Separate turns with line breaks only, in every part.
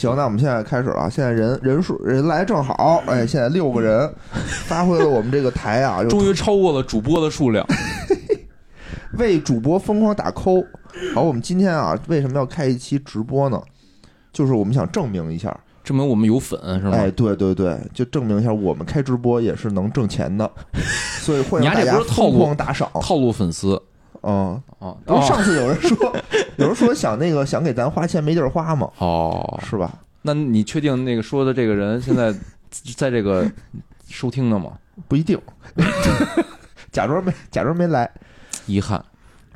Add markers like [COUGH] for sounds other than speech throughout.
行，那我们现在开始了。现在人人数人来正好，哎，现在六个人，[LAUGHS] 发挥了我们这个台啊，
终于超过了主播的数量。[LAUGHS]
为主播疯狂打 call。好，我们今天啊，为什么要开一期直播呢？就是我们想证明一下，
证明我们有粉是吗？
哎，对对对，就证明一下我们开直播也是能挣钱的。所以欢迎大家疯狂打赏，
套路粉丝。
嗯哦，然后上次有人说，[LAUGHS] 有人说想那个想给咱花钱没地儿花嘛，
哦，
是吧？
那你确定那个说的这个人现在在这个收听呢吗？
不一定，[LAUGHS] 假装没假装没来，
遗憾。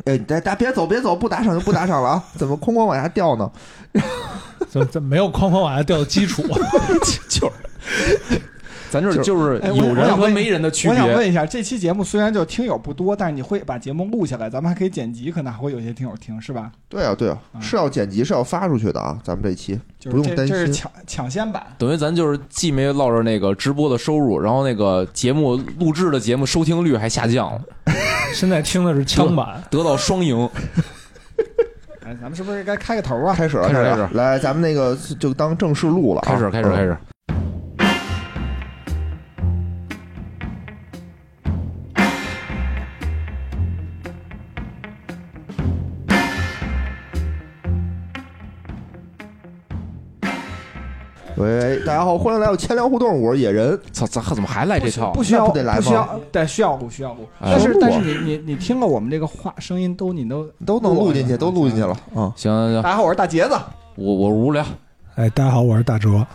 哎，大家别走别走，不打赏就不打赏了啊！怎么哐哐往下掉呢？[LAUGHS]
怎怎没有哐哐往下掉的基础？
就是。咱就是就是有人和没人的区别。
我想问一下，这期节目虽然就听友不多，但是你会把节目录下来，咱们还可以剪辑，可能还会有些听友听，是吧？
对啊，对啊，是要剪辑，是要发出去的啊！咱们这期不用担心。
这是抢抢先版，
等于咱就是既没落着那个直播的收入，然后那个节目录制的节目收听率还下降了。[LAUGHS]
现在听的是枪版，
得到双赢。[LAUGHS]
哎，咱们是不是该开个头啊？
开始了，
开始，
来，咱们那个就当正式录了，
开始，开始，开始。
喂，大家好，欢迎来到千聊互动，我是野人。
操，咋怎么还来这套？
不需要，
得来吗？
不需要，但需要录，需要录。但是，但是你你你听了我们这个话声音，都你都
都能录进去，都录进去了。嗯，
行行行。
大家好，我是大杰子。
我我是无聊。
哎，大家好，我是大哲。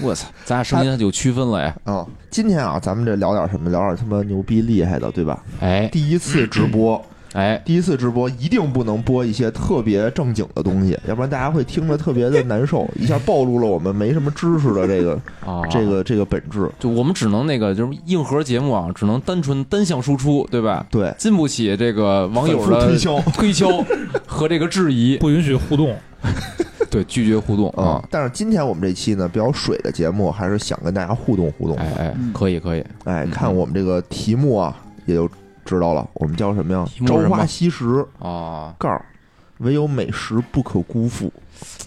我操，咱俩声音有区分了哎。
啊，今天啊，咱们这聊点什么？聊点他妈牛逼厉害的，对吧？
哎，
第一次直播。
哎，
第一次直播一定不能播一些特别正经的东西，[LAUGHS] 要不然大家会听着特别的难受，[LAUGHS] 一下暴露了我们没什么知识的这个 [LAUGHS] 啊，这个这个本质。
就我们只能那个就是硬核节目啊，只能单纯单向输出，对吧？
对，
经不起这个网友的
推销、
推销和这个质疑，
不允许互动，
对，拒绝互动啊。
但是今天我们这期呢比较水的节目，还是想跟大家互动互动。
哎哎，可以可以，
哎，看我们这个题目啊，也就。知道了，我们叫什么呀？朝花夕拾
啊，
告儿，唯有美食不可辜负。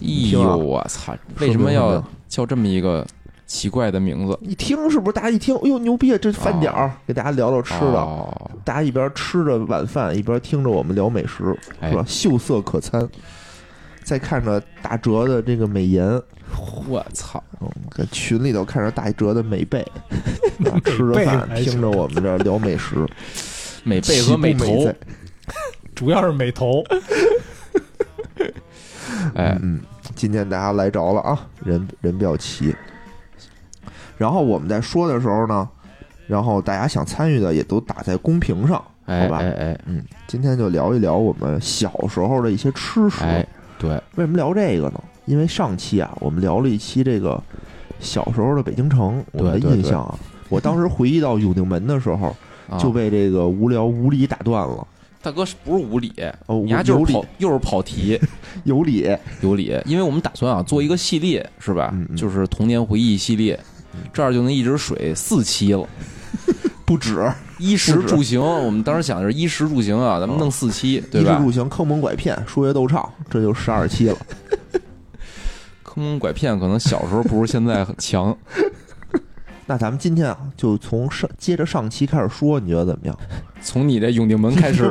哎呦，我操！为什么要叫这么一个奇怪的名字？
一听是不是？大家一听，哎呦，牛逼！这饭点儿，给大家聊聊吃的。大家一边吃着晚饭，一边听着我们聊美食，是吧？秀色可餐。再看着大哲的这个美颜，
我操！
在群里头看着大哲的美背，[LAUGHS] 吃着饭听着我们这聊美食。
美背和美头，[LAUGHS]
主要是美头。[LAUGHS]
哎，
嗯，今天大家来着了啊，人人比较齐。然后我们在说的时候呢，然后大家想参与的也都打在公屏上，好吧？
哎哎，
嗯，今天就聊一聊我们小时候的一些吃食。
对，
为什么聊这个呢？因为上期啊，我们聊了一期这个小时候的北京城，我的印象啊，我当时回忆到永定门的时候。就被这个无聊无理打断了，
大哥不是无理？
哦，
你还就是跑又是跑题，[LAUGHS]
有理。
有理，因为我们打算啊做一个系列是吧？就是童年回忆系列，这儿就能一直水四期了，[LAUGHS]
不止。
衣食住行，我们当时想的是衣食住行啊，咱们弄四期，对
吧？衣食住行坑蒙拐骗，说学逗唱，这就十二期了。[LAUGHS]
坑蒙拐骗可能小时候不如现在强。
那咱们今天啊，就从上接着上期开始说，你觉得怎么样？[LAUGHS]
从你这永定门开始，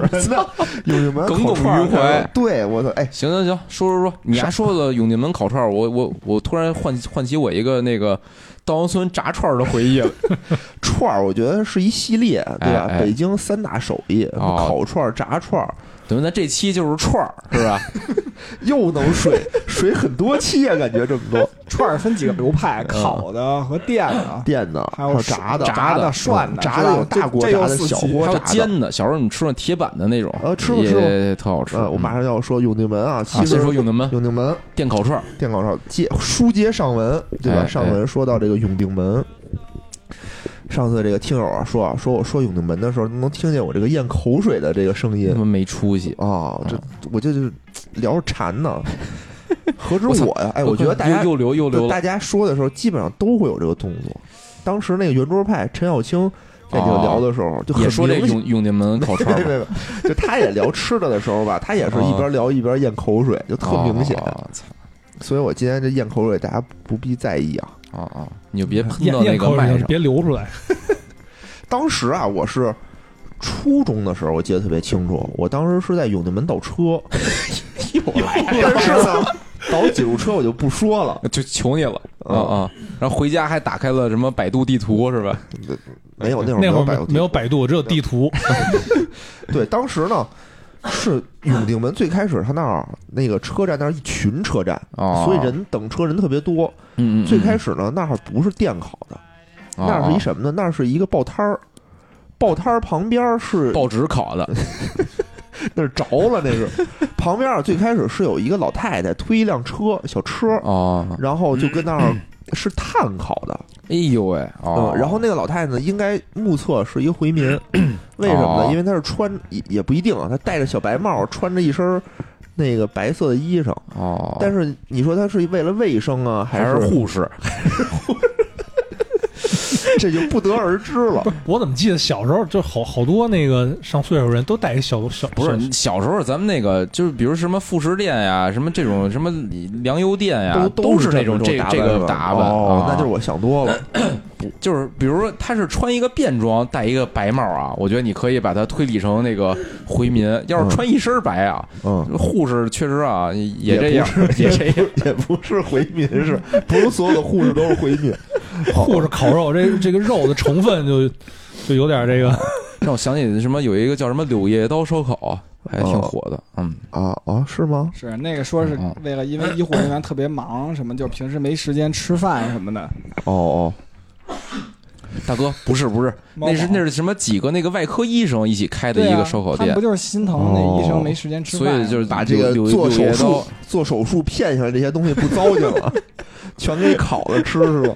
[LAUGHS]
永定门
耿耿于怀。
对我操，哎，
行行行，说说说，你还说的永定门烤串，我我我突然唤唤起我一个那个稻香村炸串的回忆了。[LAUGHS]
串儿，我觉得是一系列，对吧？北京三大手艺，烤串、炸串。
等于咱这期就是串儿，是吧？[LAUGHS]
又能水水很多期啊，感觉这么多 [LAUGHS]
串儿分几个流派，烤的和电的，[LAUGHS]
电的
还有
炸的，
炸
的、
涮的，
炸的有大锅炸的、小锅炸的、
煎的。小时候你吃那铁板的那种，
呃，吃过吃过，
特好吃。
我马上要说永定门啊，先
说永定门，
永定门
电烤串，
电烤串接书接上文，对吧？上文说到这个永定门。上次这个听友啊说啊说我说永定门的时候能听见我这个咽口水的这个声音，
他妈没出息
啊！这我就就聊着馋呢，[LAUGHS] 何止我呀？哎，我觉得大家
又流又流，
大家说的时候基本上都会有这个动作。当时那个圆桌派陈小青在这个聊的时候，就
也说这永永定门 [LAUGHS] 烤串，
就他也聊吃的的时候吧，他也是一边聊一边咽口水，就特明显。所以我今天这咽口水，大家不必在意啊。
啊啊，你就别喷到那个麦上。
别流出来。[LAUGHS]
当时啊，我是初中的时候，我记得特别清楚。我当时是在永定门倒车，又来但是呢，倒几路车我就不说了，[LAUGHS]
就求你了啊
嗯
啊！然后回家还打开了什么百度地图是吧？
没有那会儿
那会儿
没有
没没有百度，只有地图。[LAUGHS]
对，当时呢是 [LAUGHS] 永定门最开始，他那儿那个车站那儿一群车站，
哦，
所以人等车人特别多。
嗯嗯，
最开
始
始呢，那儿不是电烤的，那儿是一什么呢？那儿是一个报摊儿，报摊儿旁边是
报纸烤的 [LAUGHS]
那是着了，那是旁边啊。最开始是有一个老太太推一辆车小车，
哦，
然后就跟那儿 [LAUGHS] 是炭烤的，
哎呦喂，哦。
嗯，，然后那个老太太呢，应该目测是一个回民，[CLEARS THROAT] 为什么
哦。
呢？因为她是穿也也不一定啊，她戴着小白帽，穿着一身那个白色的衣裳，
哦，
但是你说她是为了卫生啊，
还
是护士？
还 [LAUGHS] 是 [LAUGHS] 护士
这就不得而知了。
我怎么记得小时候就好好多那个上岁数人都带一小小
不是
小
小时候咱们那个就是比如什么副食店呀，什么这种什么粮油店呀，
都
是那种
这
这这个打扮
那就是我想多了。
就是比如说他是穿一个便装，戴一个白帽啊，我觉得你可以把它推理成那个回民。要是穿一身白啊，
嗯，
护士确实啊也这样也这样。
也不是回民，是不是所有的护士都是回民？[LAUGHS]
护士烤肉，这这个肉的成分就就有点这个。[LAUGHS]
让我想起什么有一个叫什么柳叶刀烧烤，还挺火的。嗯，
啊啊，是吗？
是那个说是
嗯
为了因为医护人员特别忙，什么就平时没时间吃饭什么的。
哦哦，[LAUGHS]
大哥，不是不是，那是那是什么几个那个外科医生一起开的一个烧烤店
不，就是心疼那医生没时间吃饭，
所以就是
把这个
柳
做手
柳叶刀
术做手术骗下来这些东西不糟践了，全给烤了吃是吧？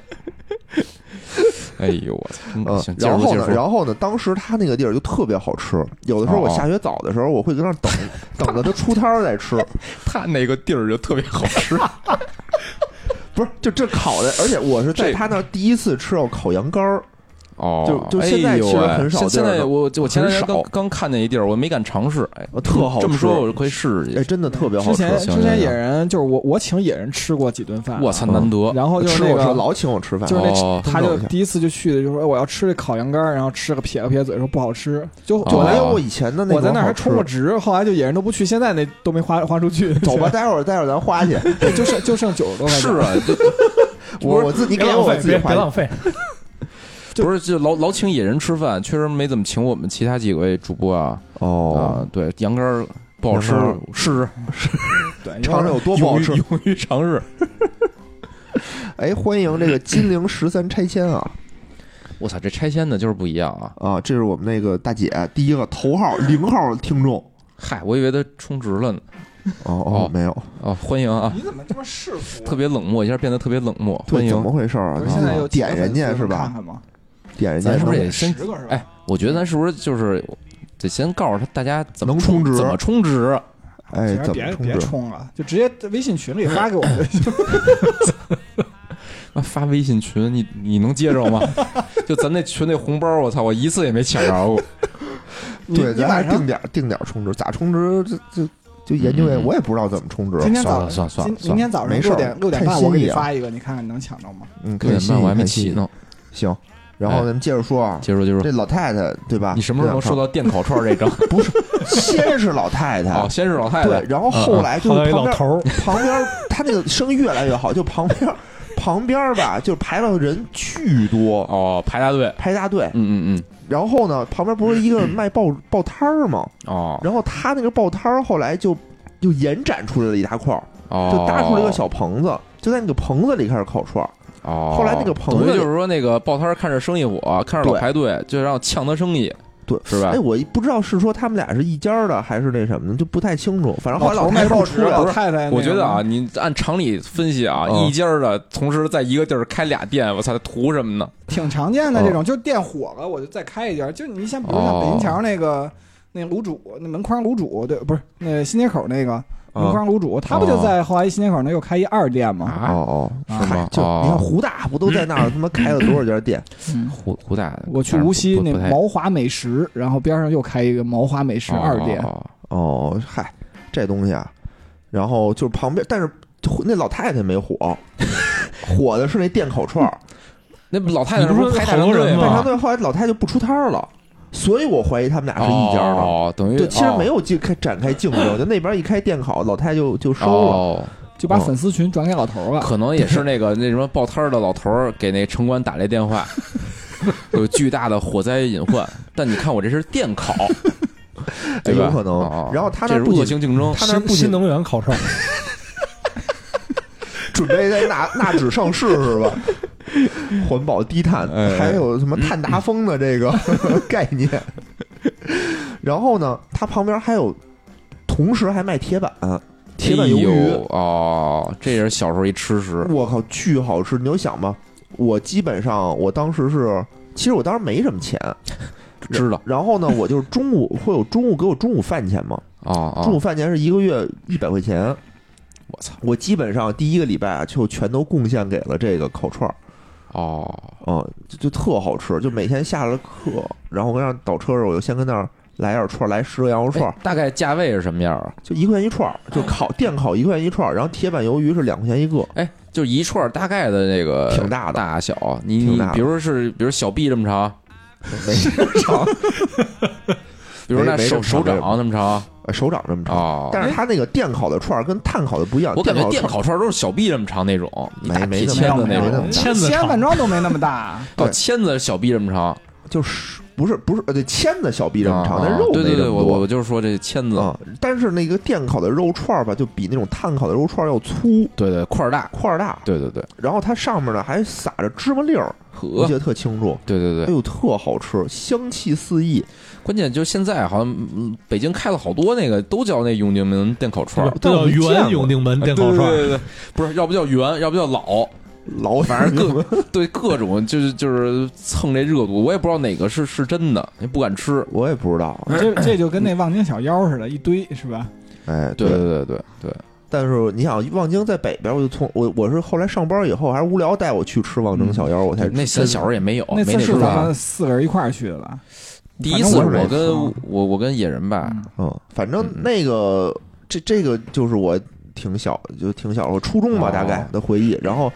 [LAUGHS]
哎呦我操！
然后呢。然后呢，当时他那个地儿就特别好吃，有的时候我
哦
下学早的时候，我会在那儿等，等着他出摊儿再吃。[LAUGHS]
他那个地儿就特别好吃，[LAUGHS]
不是，就这烤的，而且我是在他那儿第一次吃到烤羊肝儿，
哦，
就就现在其实很少
现在我我前两天刚刚看见一地儿，我没敢尝试，哎，
呃特好吃。
这么说，我就可以试试
哎，真的特别好吃。
之前之前野人就是我我请野人吃过几顿饭，
我操，难得！
然后就是
吃
那个
老请我吃饭，
就是那
哦
他就第一次就去的就说哎我要吃这烤羊肝，然后吃个撇了撇嘴说不好吃，就
哦
就来
就没有我以前的那
我在那还充过值，后来就野人都不去，现在那都没花花出去，
走吧，，待会儿待会儿咱花去。[LAUGHS]
就剩就剩九十多块钱。
是啊，[LAUGHS]
我我自己给我自己花。
别浪费。
不是就老老请野人吃饭，确实没怎么请我们其他几位主播啊
哦
啊，，对，羊肝儿不好吃试试，[LAUGHS]
对，
尝尝有多不好吃。
勇于尝试。[LAUGHS]
哎，欢迎这个金陵十三拆迁啊 [LAUGHS]
我操，这拆迁的就是不一样啊！
啊！这是我们那个大姐第一个头号零号听众。
嗨，我以为他充值了呢。
哦
哦
哦，没有，
哦，欢迎啊！
你怎么这么世俗？
特别冷漠，一下变得特别冷漠。欢
迎，怎么，回事啊
现在又
点人家是吧
看看吗？
点人家
咱是不是
能
得先
十个是吧？
哎，我觉得咱是不是就是得先告诉他大家怎么
能充值
怎么充值？
哎，怎么
别别
充值？
充了，就直接微信群里发给我们就行。[LAUGHS]
那发微信群，你你能接着吗？[LAUGHS] 就咱那群那红包，我操，我一次也没抢着过。[LAUGHS]
对，咱还
晚上
定点定点充值，咋充值？这这就研究研究，
嗯
我也不知道怎么充值。
今天
算了
早上
算了算了
今明天早上
没事儿
六点六点
看
半我给你发一个，你看看你能抢着吗？
嗯，
六点
看心意
半我还没
看心意
起呢。
行，然后咱们接着说啊，
接着接着
这，老太太对吧？
你什么时候能说到电烤串这张？[LAUGHS]
不是，先是老太太。[LAUGHS]
哦，，先是老太太，
对，然后后来就是旁边
老头儿，
旁边，他那个生意越来越好，就旁边 [LAUGHS] 旁边吧，就排了人巨多，
哦，排大队，
排大队。
嗯嗯嗯。
然后呢，旁边不是一个卖报报 [CLEARS THROAT] 摊儿吗？
嗯，哦。
然后他那个报摊儿后来就就延展出来了一大块儿，
哦，
就搭出了一个小棚子，就在那个棚子里开始烤串儿。
哦，
后来那个棚子里
等于就是说那个报摊儿看着生意火，看着老排队，就让抢他生意，
对，
是吧
哎，？我不知道是说他们俩是一家的，还是那什么的，就不太清楚。反正后来
老头
太太
卖报
出来了，
老太太，
我觉得啊，，你按常理分析啊，
嗯
一家的同时在一个地儿开俩店，我操，图什么呢？
挺常见的
哦
这种，就店火了，我就再开一家。就你像比如像北京桥那个那卤煮，那门框卤煮，对，不是那新街口那个门
啊
框卤煮，他不就在后来新街口那又开一二店吗？
啊，
哦哦，
啊
嗨，就
哦
你看胡大不都在那儿他妈开了多少家店？
嗯，
胡胡大，
我去无锡那毛华美食，然后边上又开一个毛华美食二店。
哦
哦，嗨，这东西啊，然后就旁边，但是那老太太没火，火的是那店烤串儿。
那老太太
不是
排大
好多人吗
长队吗？
排长队后来老太太就不出摊儿了，所以我怀疑他们俩是一家的。
哦，等于
对，其实没
有
有竞开展开竞争，[LAUGHS] 就那边一开电烤，老太太就就收了。
哦，
就把粉丝群转给老头儿了。
可能也是那个那什么报摊儿的老头儿给那城管打来电话，[LAUGHS] 有巨大的火灾隐患。但你看我这是电烤，[LAUGHS]
有可能
哦
然后他
这是
那不仅
恶性竞争，
他那不
新能源烤串儿，
准备在纳纳指上市是吧？[LAUGHS] 环保低碳，
哎
还有什么碳达峰的这个 [LAUGHS] 概念。然后呢，它旁边还有，同时还卖铁板，铁板鱿鱼
哦，这也是小时候一吃食。
我靠，巨好吃！你就想吧，我基本上我当时是，其实我当时没什么钱，
知道
然后呢，我就是中午会有中午给我中午饭钱嘛，
哦哦，
中午饭钱是一个月一百块钱，
我操。
我基本上第一个礼拜啊，就全都贡献给了这个烤串儿。
哦，
嗯，就就特好吃，就每天下了课，然后我让倒车的时候，我就先跟那儿来点串儿，来十个羊肉串儿。
哎，大概价位是什么样啊？
就一块钱一串儿，就烤电烤一块钱一串儿，然后铁板鱿鱼是两块钱一个，
哎，就一串儿大概的那个
挺大的。
大小，你你比如是比如小臂这么长，[LAUGHS]
没这么长，
比如那手手掌那么长
呃手掌这么长。
哦。
但是它那个电烤的串儿跟炭烤的不一样，
我感觉电
电烤
烤串儿都是小臂这么长那种，
没没那么
签子那种
没那么，
西安
签子长
饭庄都没那么大，[LAUGHS]
哦
签子小臂这么长，
就是不是不是呃对签子小臂这么长，但
啊
肉
对对对，我我就是说这签子，
啊。但是那个电烤的肉串儿吧，就比那种炭烤的肉串儿要粗
对对块儿大，
块儿大，
对对对，
然后它上面呢还撒着芝麻粒儿，我记，得特清楚。
对对对，
哎呦，特好吃，香气四溢。
关键就现在好像嗯北京开了好多那个都叫那永定门电烤串儿，
都叫
我没见过
原永定门电烤串儿，
对对对，不是要不叫圆，要不叫老，[LAUGHS]
老
反正各对各种就是就是蹭这热度，我也不知道哪个是是真的，也不敢吃。
我也不知道。
这这就跟那望京小腰似的，一堆是吧？[COUGHS]
哎，
对对对对对，
但是你想，望京在北边，我就从我我是后来上班以后，还是无聊带我去吃望京小腰，我才
那咱小时候也没有，
那次是咱们。四个人一块儿去的吧？
第一次我跟
我
我我跟野人吧，
嗯。
嗯，反正
嗯。
那个这这个就是我挺小，就挺小，我初中吧
哦。
大概的回忆。然后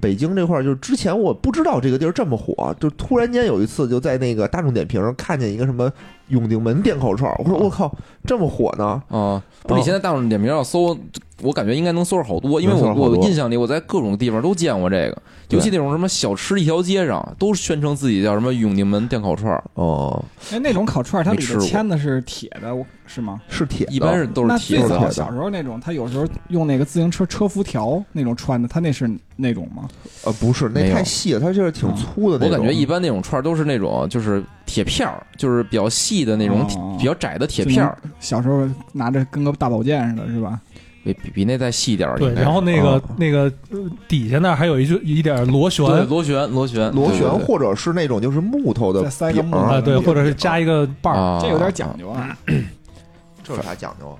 北京这块儿，就是之前我不知道这个地儿这么火，就突然间有一次就在那个大众点评上看见一个什么永定门电烤串儿，我说我靠，这么火呢？
啊，不是你现在大众点评要搜，我感觉应该能搜着好多，因为我我印象里我在各种地方都见过这个，尤其那种什么小吃一条街上都宣称自己叫什么永定门电烤串儿，
哦，
哎，那种烤串儿它里的
没吃过？
签的是铁的，是吗？
是铁的，
一般是都是铁的。
最早小时候那种，他有时候用那个自行车车辐条那种穿的，他那是那种吗？
呃不是，那太细了，它就是挺粗的那种。
我感觉一般那种串儿都是那种就是铁片儿，就是比较细的那种
哦
比较窄的铁片儿，
小时候拿着跟个大宝剑似的，是吧？
比比比那再细一点儿。
对，然后那个
哦
那个呃底下那儿还有一就一点螺旋
对螺旋螺旋
螺旋或者是那种就是木头的
再塞个木
啊，对，或者是加一个把儿，
啊，
这有点讲究啊。
这有啥讲究啊？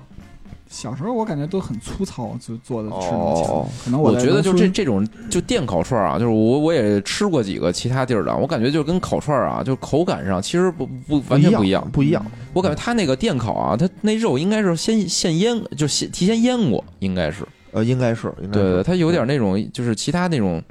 小时候我感觉都很粗糙，就做的吃那
哦
种可能在
我觉得就
农村
这这种就电烤串儿啊，就是我我也吃过几个其他地儿的，我感觉就跟烤串儿啊，就口感上其实不不完全不一样。
不一样。
我感觉它那个电烤啊，它那肉应该是先现腌，就先提前腌过，应该是。
呃，应该是，应该是
对对，它有点那种就是其他那种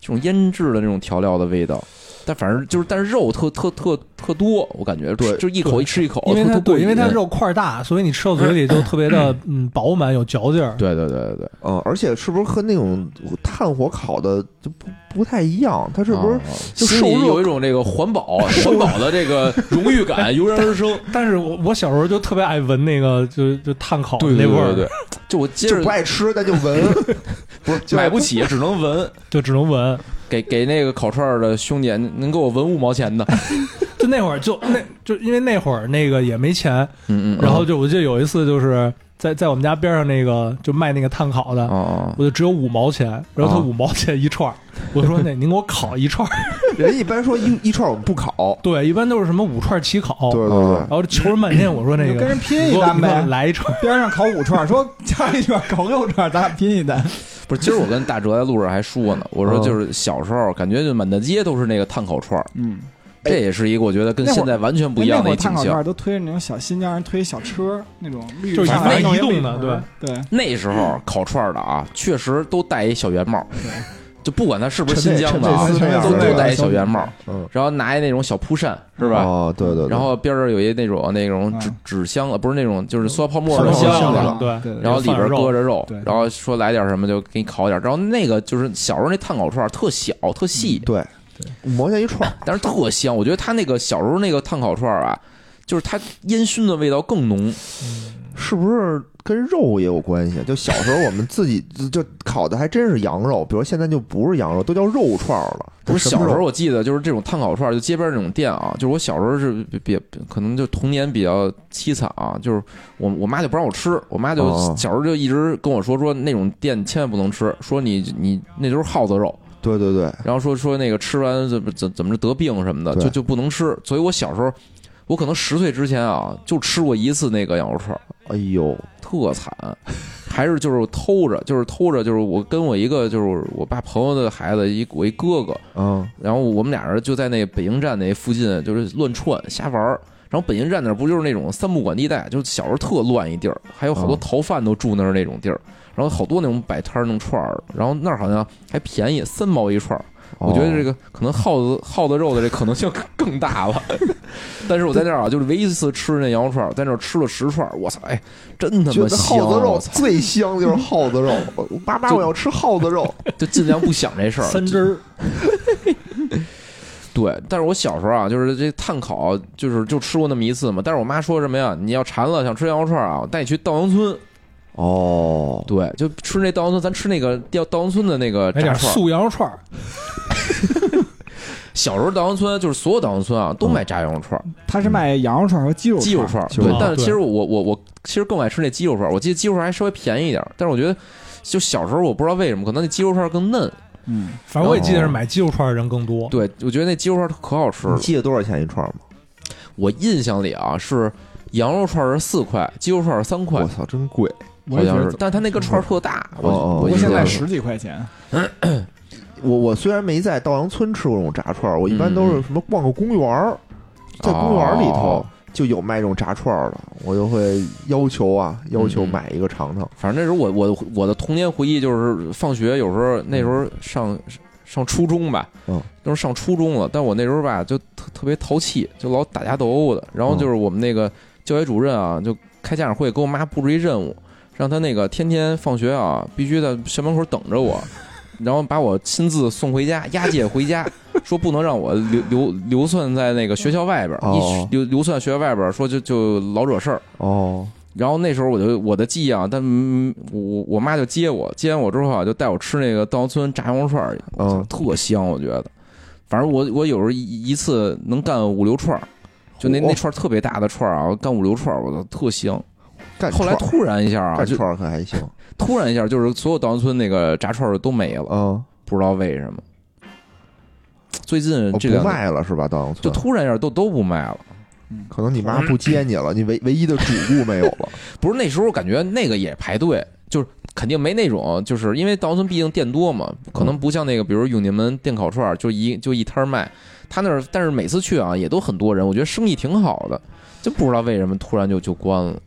这种腌制的那种调料的味道。但反正就是，但是肉特特特特多，我感觉
对
就一口一吃一口，
因为它对，因为它肉块大，所以你吃到嘴里就特别的 [CLEARS THROAT] 嗯饱满有嚼劲儿。
对对对对对，
嗯，而且是不是和那种炭火烤的就不不太一样？它是不是
啊心里
就受热
有一种这个环保 [LAUGHS] 环保的这个荣誉感 [LAUGHS] 油然而生？
但是我我小时候就特别爱闻那个就就炭烤那味儿，
对对，就我接
就
着
不爱吃，但就闻？[LAUGHS] 不是，
买不起，只能闻。
就只能闻。
给给那个烤串儿的兄弟，能给我纹五毛钱的？[LAUGHS]
就那会儿就那就因为那会儿那个也没钱，
嗯嗯，
然后就我记得有一次就是在在我们家边上那个就卖那个炭烤的，
哦，
我就只有五毛钱，然后他
哦
五毛钱一串儿，我说那您给我烤一串儿，[LAUGHS]
人一般说一一串我们不烤。
对，一般都是什么五串起烤，
对对对
哦
然，后求人半天，我说那个
跟人拼一单呗。
来一串儿，
边上烤五串，说加一串，烤六串，咱俩拼一单。
不是，今儿我跟大哲在路上还说呢，我说
嗯。
就是小时候感觉就满大街都是那个炭烤串儿，
嗯，
这也是一个我觉得跟现在完全不一样的一景
会儿碳烤串
象。
都推着那种小新疆人推小车那种绿
就是移动的
绿盆对，
那时候烤串儿的啊，确实都戴一小圆帽，就不管他是不是新疆的都都戴一小圆帽，
嗯，
然后拿一那种小蒲扇，是吧？
哦，对对对，
然后边上有一那种那种纸
嗯
纸箱子，不是那种就是塑料泡沫的
箱子，对
对
然后里边搁着肉，然后说来点什么就给你烤点，然后那个就是小时候那碳烤串儿特小特细，
对，五毛钱一串，
但是特香。我觉得他那个小时候那个碳烤串儿啊，就是它烟熏的味道更浓。
是不是跟肉也有关系？就小时候我们自己就烤的还真是羊肉，比如现在就不是羊肉，都叫肉串儿了。
不是小时候我记得就是这种炭烤串儿，就街边那种店啊，就是我小时候是比比可能就童年比较凄惨啊，就是我我妈就不让我吃，我妈就
哦
小时候就一直跟我说说那种店千万不能吃，说你你那就是耗子肉，
对对对，
然后说说那个吃完怎么怎怎么着得病什么的，就就不能吃。所以我小时候，我可能十岁之前啊，就吃过一次那个羊肉串儿，
哎呦，
特惨，还是就是偷着，就是偷着，就是我跟我一个就是我爸朋友的孩子一我一哥哥，
嗯，
然后我们俩人就在那北京站那附近就是乱窜瞎玩儿。然后北京站那儿不就是那种三不管地带，就是小时候特乱一地儿，还有好多
嗯
逃犯都住那儿那种地儿，然后好多那种摆摊儿弄串儿，然后那儿好像还便宜，三毛一串儿。我觉得这
个
个可能耗子耗子肉的这可能性更 [LAUGHS] 更大了，但是我在那儿啊，就是唯一一次吃那羊肉串儿，在那儿吃了十串儿，我操，哎，真他妈香！
耗子肉，最香的就是耗子肉，我爸妈我要吃耗子肉，
就尽量不想这事儿。
三汁儿，
对，但是我小时候啊，就是这碳烤，就是就吃过那么一次嘛。但是我妈说什么呀？你要馋了想吃羊肉串儿啊，我带你去稻香村。
哦，
对，就吃那稻香村，咱吃那个稻稻香村的那个炸串儿。
素羊肉串儿，[LAUGHS]
小时候稻香村就是所有稻香村啊都卖炸羊肉串儿、
他是卖羊肉串和鸡肉
鸡肉串儿。对
串，对
但是其实我我我其实更爱吃那鸡肉串儿。我记得鸡肉串儿还稍微便宜一点儿，但是我觉得就小时候我不知道为什么，可能那鸡肉串儿更嫩。
嗯，
反正我也记得是买鸡肉串儿的人更多。
对，我觉得那鸡肉串儿可好吃了
你。记得多少钱一串吗？
我印象里啊是羊肉串儿是四块，鸡肉串儿是三块
我，操，真贵！
好像是
我也觉得，
但他那个串儿特大，我
哦哦
我
现在十几块钱，[CLEARS THROAT]
我我虽然没在稻香村吃过这种炸串儿，我一般都是什么逛个公园儿，在公园儿里头
哦。
就有卖这种炸串儿的，我就会要求啊，要求买一个尝尝。
反正那时候我我我的童年回忆就是放学有时候那时候上上初中吧，
嗯，
都是上初中了，但我那时候吧就特特别淘气，就老打架斗殴的。然后就是我们那个教学主任啊，就开家长会给我妈布置一任务，让他那个天天放学啊必须在校门口等着我。[LAUGHS] 然后把我亲自送回家，押解回家，[LAUGHS] 说不能让我流流流窜在那个学校外边，
哦
一流流窜学校外边，说就就老惹事儿。
哦，
然后那时候我就我的记忆啊，但嗯我我妈就接我，接完我之后啊，就带我吃那个稻香村炸羊肉串儿特香，我觉得。反正我我有时候一一次能干五六串儿，就那那串儿特别大的串儿啊，我干五六串儿，我操特香。
干
后来突然一下啊，
串儿可还行，
突然一下就是所有稻香村那个炸串儿都没了，
嗯，
不知道为什么。最近这两年
卖了是吧？稻香村就
突然一下都都不卖了。
可能你妈不接你了，你唯唯一的主顾没有了。[LAUGHS]
不是那时候感觉那个也排队，就是肯定没那种，就是因为稻香村毕竟店多嘛，可能不像那个，比如永定门电烤串儿就一就一摊儿卖，他那儿但是每次去啊也都很多人，我觉得生意挺好的，就不知道为什么突然就就关了。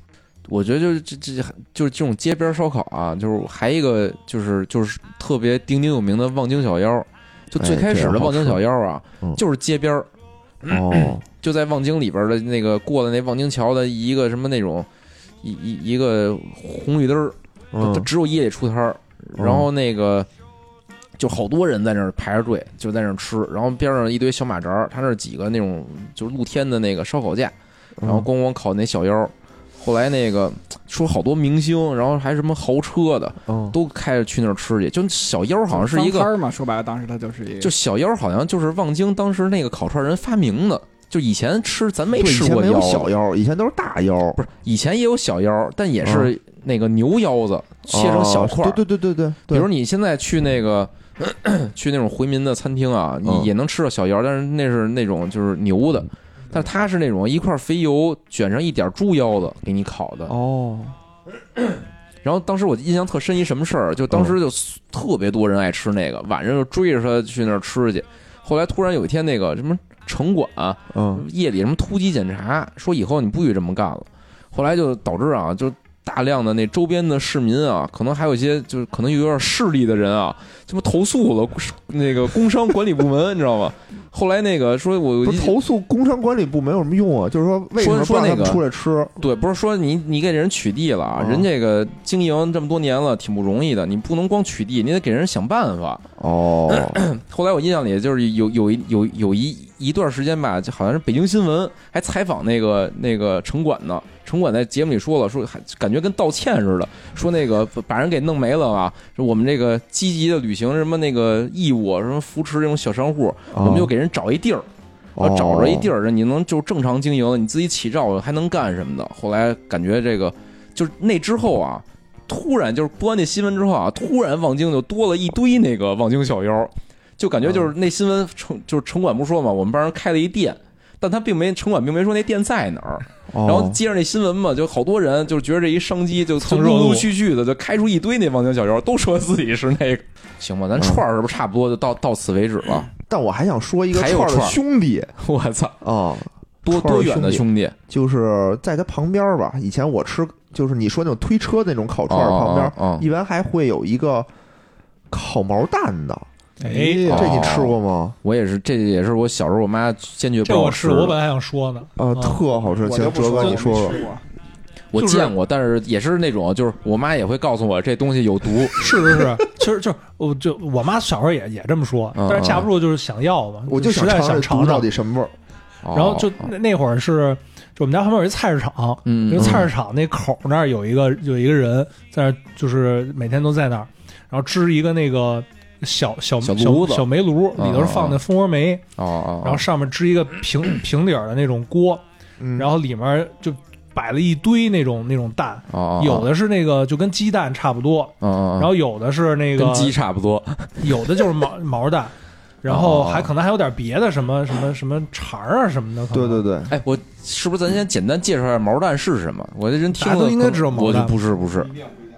我觉得就是这这就是这种街边烧烤啊，就是还一个就是就是特别鼎鼎有名的望京小腰，就最开始的望京小腰啊，就是街边儿，就在望京里边的那个过了那望京桥的一个什么那种一一一个红绿灯儿，它只有夜里出摊儿，然后那个就好多人在那儿排着队，就在那儿吃，然后边上一堆小马扎儿，他那几个那种就是露天的那个烧烤架，然后咣咣烤那小腰。后来那个说好多明星，然后还什么豪车的，
嗯
都开着去那儿吃去。就小腰好像是一个
摊儿嘛，说白了，当时他就是一个，
就小腰好像就是望京当时那个烤串人发明的，就以前吃咱没
对以
吃
前没有
过
小腰，以前都是大腰，
不是以前也有小腰，但也是那个牛腰子切成小块
对对对对对，
比如你现在去那个 [CLEARS THROAT] 去那种回民的餐厅啊，你
嗯。
也能吃到小腰，但是那是那种就是牛的，但它是那种一块肥油卷上一点猪腰子给你烤的。
哦，
然后当时我印象特深一什么事儿，就当时就特别多人爱吃那个，晚上就追着他去那儿吃去。后来突然有一天，那个什么城管，
嗯，
夜里什么突击检查，说以后你不许这么干了。后来就导致啊，就大量的那周边的市民啊，可能还有一些就是可能有点势力的人啊，这么投诉了那个工商管理部门，你知道吗？[LAUGHS] 后来那个说，我
投诉工商管理部门有什么用啊？就是说，为什么
说那个
出来吃？
对，不是说你你给人取缔了，人这个经营这么多年了，挺不容易的，你不能光取缔，你得给人想办法。
哦。[CLEARS THROAT]
后来我印象里就是有有一有有一一段时间吧，就好像是北京新闻还采访那个那个城管呢。城管在节目里说了，说还感觉跟道歉似的，说那个把人给弄没了啊，说我们这个积极的履行什么那个义务，什么扶持这种小商户，我们就给人找一地儿，找着一地儿，你能就正常经营，你自己起照还能干什么的。后来感觉这个就是那之后啊，突然就是播完那新闻之后啊，突然望京就多了一堆那个望京小妖，就感觉就是那新闻城就是城管不说嘛，我们帮人开了一店。但他并没城管并没说那店在哪儿，然后接着那新闻嘛，就好多人就觉得这一商机，就陆陆续续的就开出一堆那望京小妖，都说自己是那个，[LAUGHS] 行吧，咱串儿是不是差不多就到到此为止了？
但我还想说一个
串 [LAUGHS]
的兄弟，
我操
啊，
多多远的兄弟？
就是在他旁边吧。以前我吃，就是你说那种推车那种烤串旁边，一般还会有一个烤毛蛋的。
哎，
这你吃过吗？
我也是，这也是我小时候我妈坚决不让
我吃。我本来想说呢，
啊，特好吃。请哲哥你说说。
我见过，但是也是那种，就是我妈也会告诉我这东西有毒。[LAUGHS]
是是是，其实就我就我妈小时候也也这么说，但是架不住就是想要嘛，
我就
实在想尝尝
到底什么味儿。
然后就那那会儿是，就我们家旁边有一菜市场，那个菜市场那口那儿有一个有一个人在那，就是每天都在那儿，然后支一个那个。小小小
炉子、
小煤炉里头是放的蜂窝煤，
然
后上面支一个平平底儿的那种锅，然后里面就摆了一堆那种那种蛋，有的是那个就跟鸡蛋差不多，然后有的是那个
跟鸡差不多，[LAUGHS]
有的就是毛毛蛋，[LAUGHS] 然后还可能还有点别的什么什么什么肠啊什么的。
对对对，
哎，我是不是咱先简单介绍一下毛蛋是什么？我这人听
都应该知道毛蛋，
不是不是，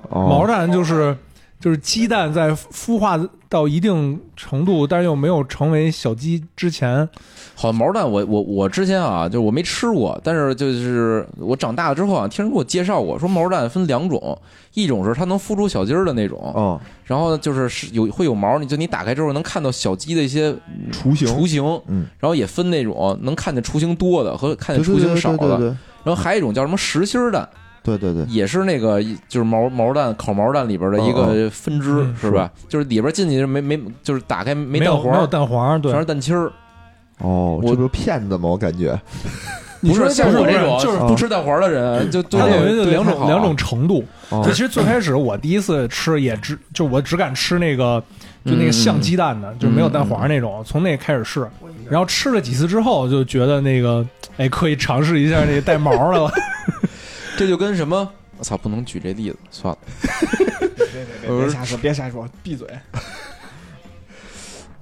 毛蛋就是就是鸡蛋在孵化。到一定程度，但是又没有成为小鸡之前，
好像毛蛋，我我我之前啊，就是我没吃过，但是就是我长大了之后啊，听人给我介绍过，说毛蛋分两种，一种是它能孵出小鸡儿的那种，
嗯，
然后就是是有会有毛，你就你打开之后能看到小鸡的一些
雏形，
雏形，
嗯，
然后也分那种能看见雏形多的和看见雏形少的，然后还有一种叫什么实心蛋。
对对对，
也是那个，就是毛毛蛋烤毛蛋里边的一个分支，是吧？就是里边进去没没，就是打开没蛋黄，
没有蛋黄，
全是蛋清儿。
哦，这不是骗子吗？我感觉 [LAUGHS]
不是像我这种
就是
不吃蛋黄的人，就
它有两种两种程度。就其实最开始我第一次吃也只就我只敢吃那个就那个像鸡蛋的，就是没有蛋黄那种。从那开始试，然后吃了几次之后就觉得那个哎可以尝试一下那个带毛的了。
这就跟什么？[LAUGHS] 我操，不能举这例子，算了。
别别别别瞎说，别瞎说，闭嘴。[LAUGHS]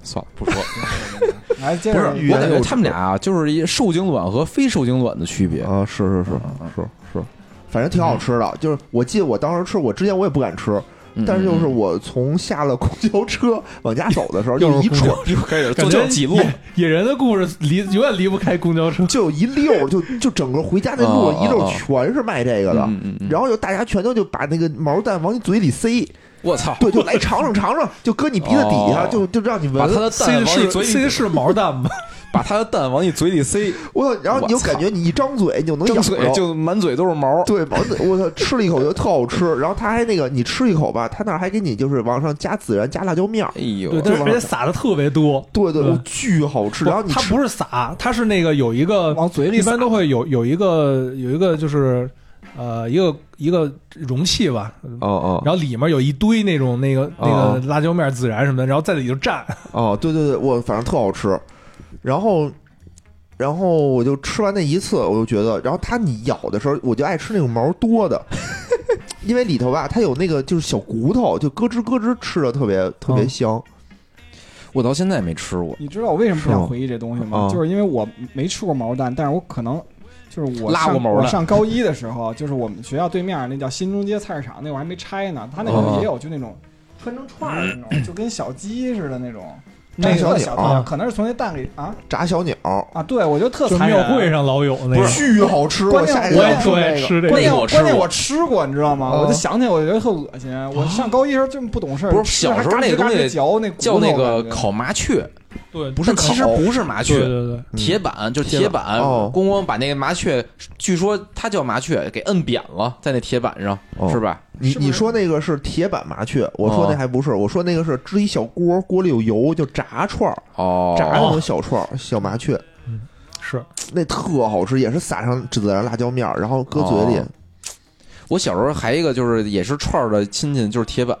算了，不说。[LAUGHS]
来，
不是，我感觉他们俩啊，就是一受精卵和非受精卵的区别
啊。是是是是是，反正挺好吃的。就是我记得我当时吃，我之前我也不敢吃。但是就是我从下了公交车往家走的时候，就一串
就开始就几路。
野人的故事离永远离不开公交车，
就有一溜就就整个回家那路一溜全是卖这个的，然后就大家全都就把那个毛蛋往你嘴里塞。
我操！
对，就来尝尝尝尝，[LAUGHS] 就搁你鼻子底下，就就让你闻。
把他的蛋往你嘴里
塞是毛蛋吗？[LAUGHS]
把他的蛋往你嘴里塞，[LAUGHS]
我操！然后你就感觉你一张嘴，你就能
咬嘴就满嘴都是毛。
对，满嘴我操！吃了一口就特好吃。然后他还那个，你吃一口吧，他那还给你就是往上加孜然、加辣椒面。
哎呦，
对，而且撒的特别多。
对对，巨好吃。然后
它不是撒，它是那个有一个
往嘴里，
一般都会有有一个有一个就是呃一个一个容器吧。
哦哦。
然后里面有一堆那种那个那个辣椒面、孜然什么的，然后在里头蘸。
哦，对对对，我反正特好吃。然后。然后我就吃完那一次，我就觉得，然后它你咬的时候，我就爱吃那种毛多的，[LAUGHS] 因为里头吧，它有那个就是小骨头，就咯吱咯吱，吃的特别特别香。
我到现在也没吃过。
你知道我为什么不想回忆这东西吗？就是因为我没吃过毛蛋，但是我可能就是我
拉过毛
我上高一的时候，[LAUGHS] 就是我们学校对面那叫新中街菜市场，那会儿还没拆呢，他那个也有就那种穿成串儿那种，就跟小鸡似的那种。
那
小鸟。
可能是从那蛋里啊，
炸小鸟。
啊，对我觉得特
就庙会上老有那个，
巨好吃，
关键
我
也特爱吃这个，
关键关键
我。
吃过，你知道吗？我就想起来，我觉得特恶心。我上高一时候这么不懂事儿，
不是小时候那个东西
嚼那
叫那个烤麻雀。
对，
不是，其实不是麻雀，
对对对，
铁板就是铁板，咣咣把那个麻雀，据说它叫麻雀，给摁扁了，在那铁板上，是吧？
你你说那个是铁板麻雀，我说那还不是，我说那个是支一小锅，锅里有油，就炸串儿，
哦，
炸那种小串儿，小麻雀，
嗯，是。
那特好吃，也是撒上孜然辣椒面儿，然后搁嘴里。
我小时候还一个就是也是串儿的亲戚，就是铁板，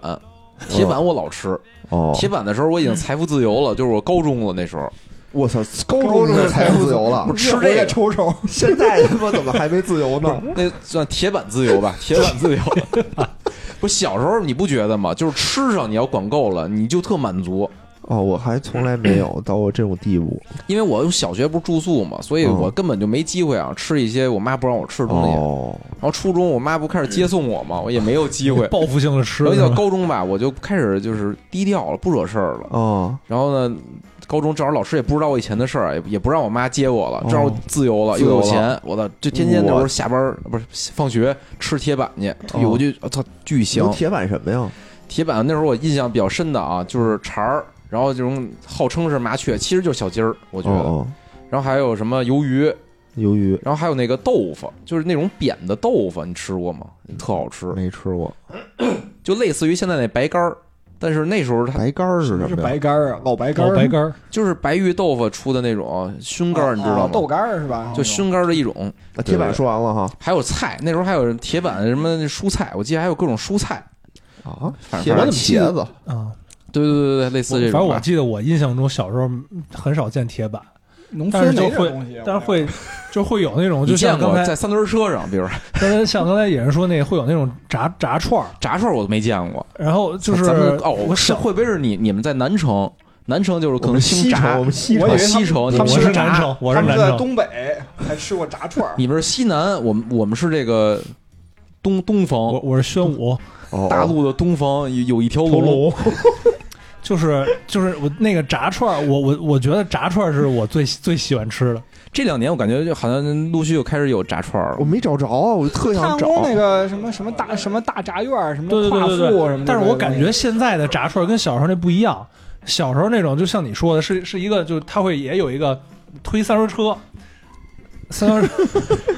铁板我老吃。
哦，
铁板的时候我已经财富自由了，就是我高中了那时候。
我操，高中就财富自由了，
吃这个
抽抽。[LAUGHS]
现在他妈怎么还没自由呢？[LAUGHS]
那算铁板自由吧，铁板自由。[LAUGHS] 不，小时候你不觉得吗？就是吃上你要管够了，你就特满足。
哦，我还从来没有 [CLEARS THROAT] 到过这种地步，
因为我小学不是住宿嘛，所以我根本就没机会啊吃一些我妈不让我吃的东西。
哦，
然后初中我妈不开始接送我嘛，我也没有机会
报复性的吃。
然后到高中吧，我就开始就是低调了，不惹事儿了。
哦，
然后呢，高中正好老师也不知道我以前的事儿，也也不让我妈接我了，正好自由了，又有钱，我的就天天那时候下班不是放学吃铁板去，我就我操巨香。
铁板什么呀？
铁板那时候我印象比较深的啊，就是肠儿。然后这种号称是麻雀，其实就是小鸡儿，我觉得。然后还有什么鱿鱼，
鱿鱼。
然后还有那个豆腐，就是那种扁的豆腐，你吃过吗？特好吃。
没吃过，[CLEARS THROAT]
就类似于现在那白干儿，但是那时候它
白干儿是什么？
是白干儿啊，老白干儿。
老白干儿
就是白玉豆腐出的那种熏干儿，你知道吗？
豆干儿是吧？
就熏干儿的一种。
铁板说完了哈，
还有菜，那时候还有铁板什么蔬菜，我记得还有各种蔬菜
啊，铁板茄子
啊。
对对对对，类似这
种。反正我记得我印象中小时候很少见铁板，
农
村就会，但是会就会有那种，就像刚才
在三轮车上，比如 [LAUGHS]
刚才像刚才也是说那会有那种炸炸串
炸串我都没见过。
然后就是
哦，我是会不会是你你们在南城？南城就是可能
西城，我们西
城西城，
我是南城，我是南城。
东北还吃过炸串
你们是西南，我们我们是这个东东方。
我我是宣武，
大陆的东方有一条
龙。[LAUGHS] 就是就是我那个炸串我我我觉得炸串是我最最喜欢吃的。
这两年我感觉就好像陆续又开始有炸串了。
我没找着，我特想找
那个什么什么大什么大炸院什么
跨
富什么。
但是我感觉现在的炸串跟小时候那不一样。小时候那种就像你说的，是是一个，就他会也有一个推三轮车，三轮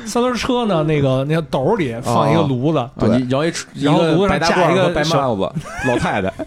三轮车呢，那个那个斗里放一个炉子，
对，你摇一
然后炉子上架一个
白帽子老太太。[LAUGHS]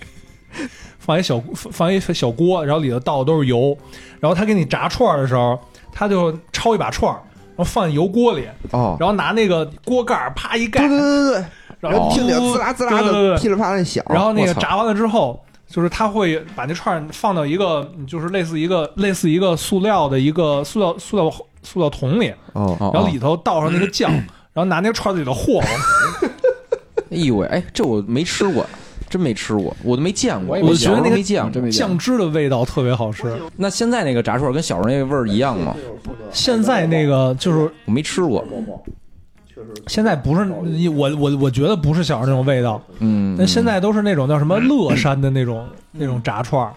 放一小放一小锅，然后里头倒的都是油，然后他给你炸串的时候，他就抄一把串然后放油锅里，
哦，
然后拿那个锅盖啪一盖，
对对对对，
然后
听见滋啦滋啦的噼里啪啦响，
然后那个炸完了之后，就是他会把那串放到一个就是类似一个类似一个塑料的一个塑料塑料塑料桶里，
哦，
然后里头倒上那个酱，然后拿那个串子里头和，[LAUGHS]
哎呦喂，哎，这我没吃过。真没吃过，我都没见过。
我觉得那个
酱
酱汁的味道特别好吃。
那现在那个炸串跟小时候那个味儿一样吗？
现在那个就是
我没吃过，
现在不是我我我觉得不是小时候那种味道。
嗯，
那现在都是那种叫什么乐山的那种那种炸串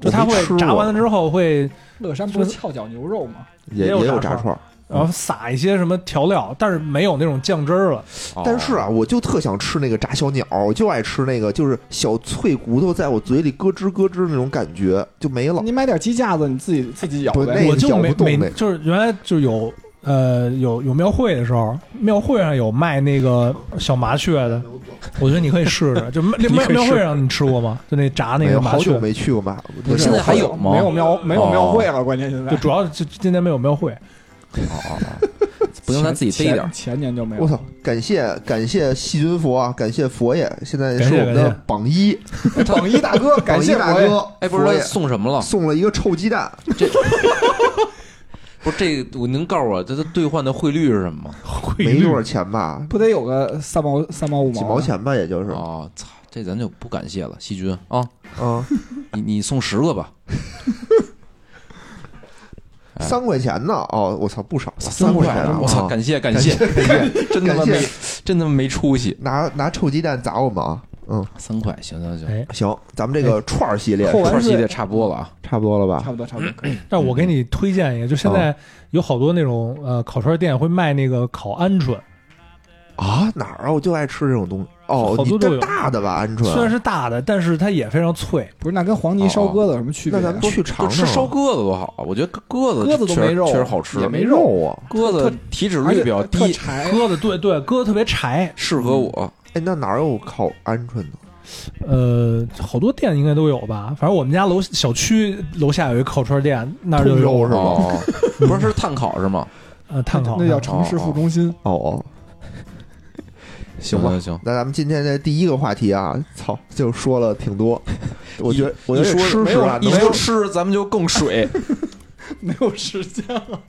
就它会炸完了之后会。
乐山不是翘脚牛肉吗？
也也有炸串
然后撒一些什么调料，但是没有那种酱汁儿了。
但是啊，我就特想吃那个炸小鸟，我就爱吃那个，就是小脆骨头在我嘴里咯吱咯吱那种感觉就没了。
你买点鸡架子，你自己自己咬
呗。
我就没
没，
就是原来就有呃有有庙会的时候，庙会上有卖那个小麻雀的，我觉得你可以试试。[LAUGHS] 就庙庙会上你吃过吗？就那炸那个麻雀。
好久没去过吧。
现在还有吗？
没有庙没有庙会了，关键现在
就主要就今年没有庙会。
哦，不用咱自己背点。
前年就没有。
我操！感谢感谢细菌佛啊！感谢佛爷，现在是我们的榜一，[LAUGHS]
榜一大哥，感谢
大哥。
哎，不是送什么了？
送了一个臭鸡蛋。
这不是这，我您告诉我这兑换的汇率是什么吗？
没多少钱吧？
不得有个三毛三毛五毛
几毛钱吧？也就是。
哦，操！这咱就不感谢了，细菌啊
啊！
你你送十个吧。[LAUGHS]
三块钱呢？哦，我操，不少，
三
块钱！
我操，感谢感谢，真他妈没真他妈没出息！
拿拿臭鸡蛋砸我们啊！嗯，
三块，行行行，
哎，
行，咱们这个串儿系列
扣完税
串儿系列差不多了啊。
差不多了吧
差？不多差不多可以。
但我给你推荐一个，就现在有好多那种呃烤串店会卖那个烤鹌鹑，
啊，哪儿啊？我就爱吃这种东西。哦，你这
好多都有
大的吧，鹌鹑。
虽然是大的，但是它也非常脆。
不是，那跟黄泥烧鸽子有什么区别啊？
那咱们去
就
尝尝
吃烧鸽子多好啊，我觉得鸽子
鸽子都
确实
没肉
确实好吃
也。没
肉啊。
鸽子体脂率比较
特
低，
柴，
鸽子对对，鸽子特别柴。
适合我。
哎，那哪儿有烤鹌鹑的？
呃，好多店应该都有吧。反正我们家楼小区楼下有一烤串店，那儿就有
是吧
哦，[LAUGHS] 不是是碳烤是吗？
呃碳烤
那叫城市副中心。
哦哦，[LAUGHS] 行吧
行行，
那咱们今天的第一个话题啊，操，就说了挺多。我觉得，我觉得吃
没有
实啊，
一说吃，咱们就更水。[LAUGHS]
没有时间了，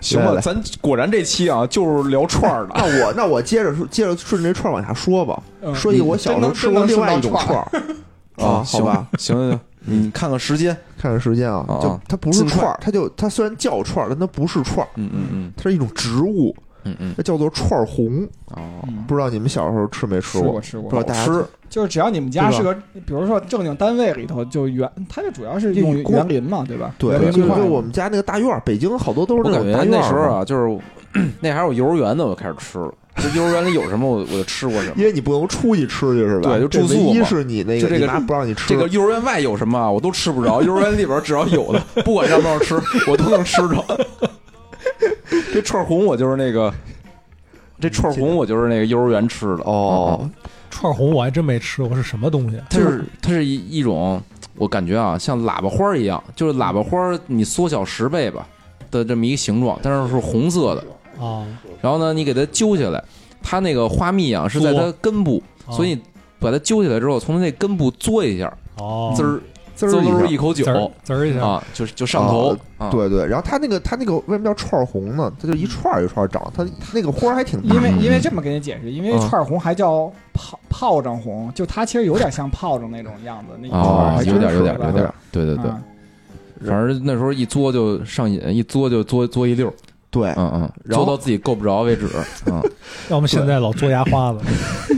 行吧，咱果然这期啊就是聊串儿的。
那我那我接着说，接着顺着这串儿往下说吧。
嗯。
说一个我小时候吃过另外一种串儿。啊，好
行
吧，，
行行。行，你看看时间。
看看时间啊，
啊
就它不是串儿，它就它虽然叫串儿，但它不是串儿，
嗯嗯嗯。
它是一种植物，
嗯嗯
它叫做串儿红。
嗯，哦，
不知道你们小时候吃没吃过
吃过？吃过。
不知道大家
吃
就是只要你们家是个，比如说正经单位里头，就园，它就主要是用园林嘛，对吧？
对就是我们家那个大院儿，北京好多都是
我感觉
那种大院，
那时候啊，就是 [CLEARS THROAT] 那还有幼儿园呢，我就开始吃了。就幼儿园里有什么，我我就吃过什么
因。为你不能出去吃去是吧？
对就住宿一
是你那个
就这个
不让你吃
这个幼儿园外有什么啊，我都吃不着。幼儿园里边只要有的，[LAUGHS] 不管让不让吃，我都能吃着。[LAUGHS] 这串红我就是那个，这串红我就是那个幼儿园吃的。
哦，
串红我还真没吃过，是什么东西？
它是它是一一种，我感觉啊，像喇叭花一样，就是喇叭花你缩小十倍吧的这么一个形状，但是是红色的。
啊，
然后呢，你给它揪下来，它那个花蜜啊是在它根部，
哦
所以把它揪下来之后，从它那根部嘬一下，
哦，
滋儿
滋
滋儿
儿一
口酒
滋儿一下，
啊，就就上头。啊，
对对，然后它那个它那个为什么叫串儿红呢？它就一串儿一串儿长，它那个花儿还挺大
因为因为这么给你解释，因为
嗯
串红还叫炮炮仗红，就它其实有点像炮仗那种样子，那一
有点有点有点，对对对，
啊
反正那时候一嘬就上瘾，一嘬就嘬嘬一溜儿，
对。
嗯嗯，
然后
嘬到自己够不着为止，嗯，[LAUGHS]
要么现在老嘬牙花子，[LAUGHS]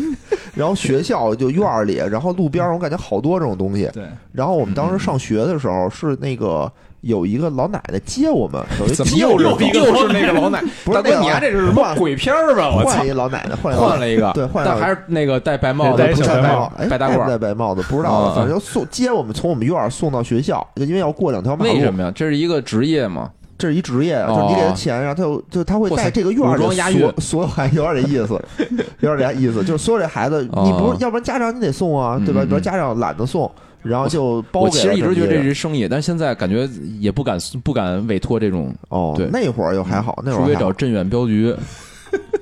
然后学校就院儿里，然后路边儿，我感觉好多这种东西。
对，
然后我们当时上学的时候，是那个有一个老奶奶接我们，有一
怎么
接
又又又是那个老奶？[LAUGHS]
不是那个
你丫这是什么
换
鬼片儿吧？我！
一老奶奶，换
了一个，
对换
但还是那个戴白帽子，
戴
不是
小白帽
戴
大褂
戴白帽子不知道反正就送接我们从我们院儿送到学校，就因为要过两条马路。
为什么呀？这是一个职业嘛？
这是一职业，
哦
就是你给他钱，然后他就就他会
哇塞
在这个院儿里所 [LAUGHS] 所有孩有点这意思，[LAUGHS] 有点这意思，就是所有这孩子，
哦
你不是要不然家长你得送啊，对吧？比如家长懒得送，然后就包给
我其实一直觉得这
是
是生意，但是现在感觉也不敢不敢委托这种，
哦
对，
那会儿又还好，那会
除非
儿还好。
找镇远镖局。[LAUGHS]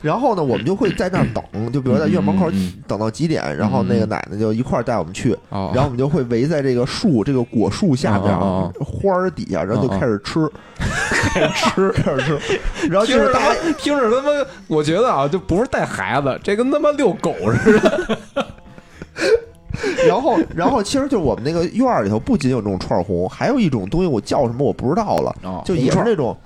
然后呢，我们就会在那儿等，就比如在院门口
嗯
等到几点，然后那个奶奶就一块儿带我们去，
哦，
然后我们就会围在这个树这个果树下边花儿底下，然后就开始吃，[LAUGHS]
开始吃。
开始吃，[LAUGHS] 然后就是大家
听着他妈，我觉得啊，就不是带孩子，这跟他妈遛狗似的。[LAUGHS] [LAUGHS]
然后，然后其实就我们那个院儿里头，不仅有这种串儿红，还有一种东西，我叫什么我不知道了，
哦
就也是那种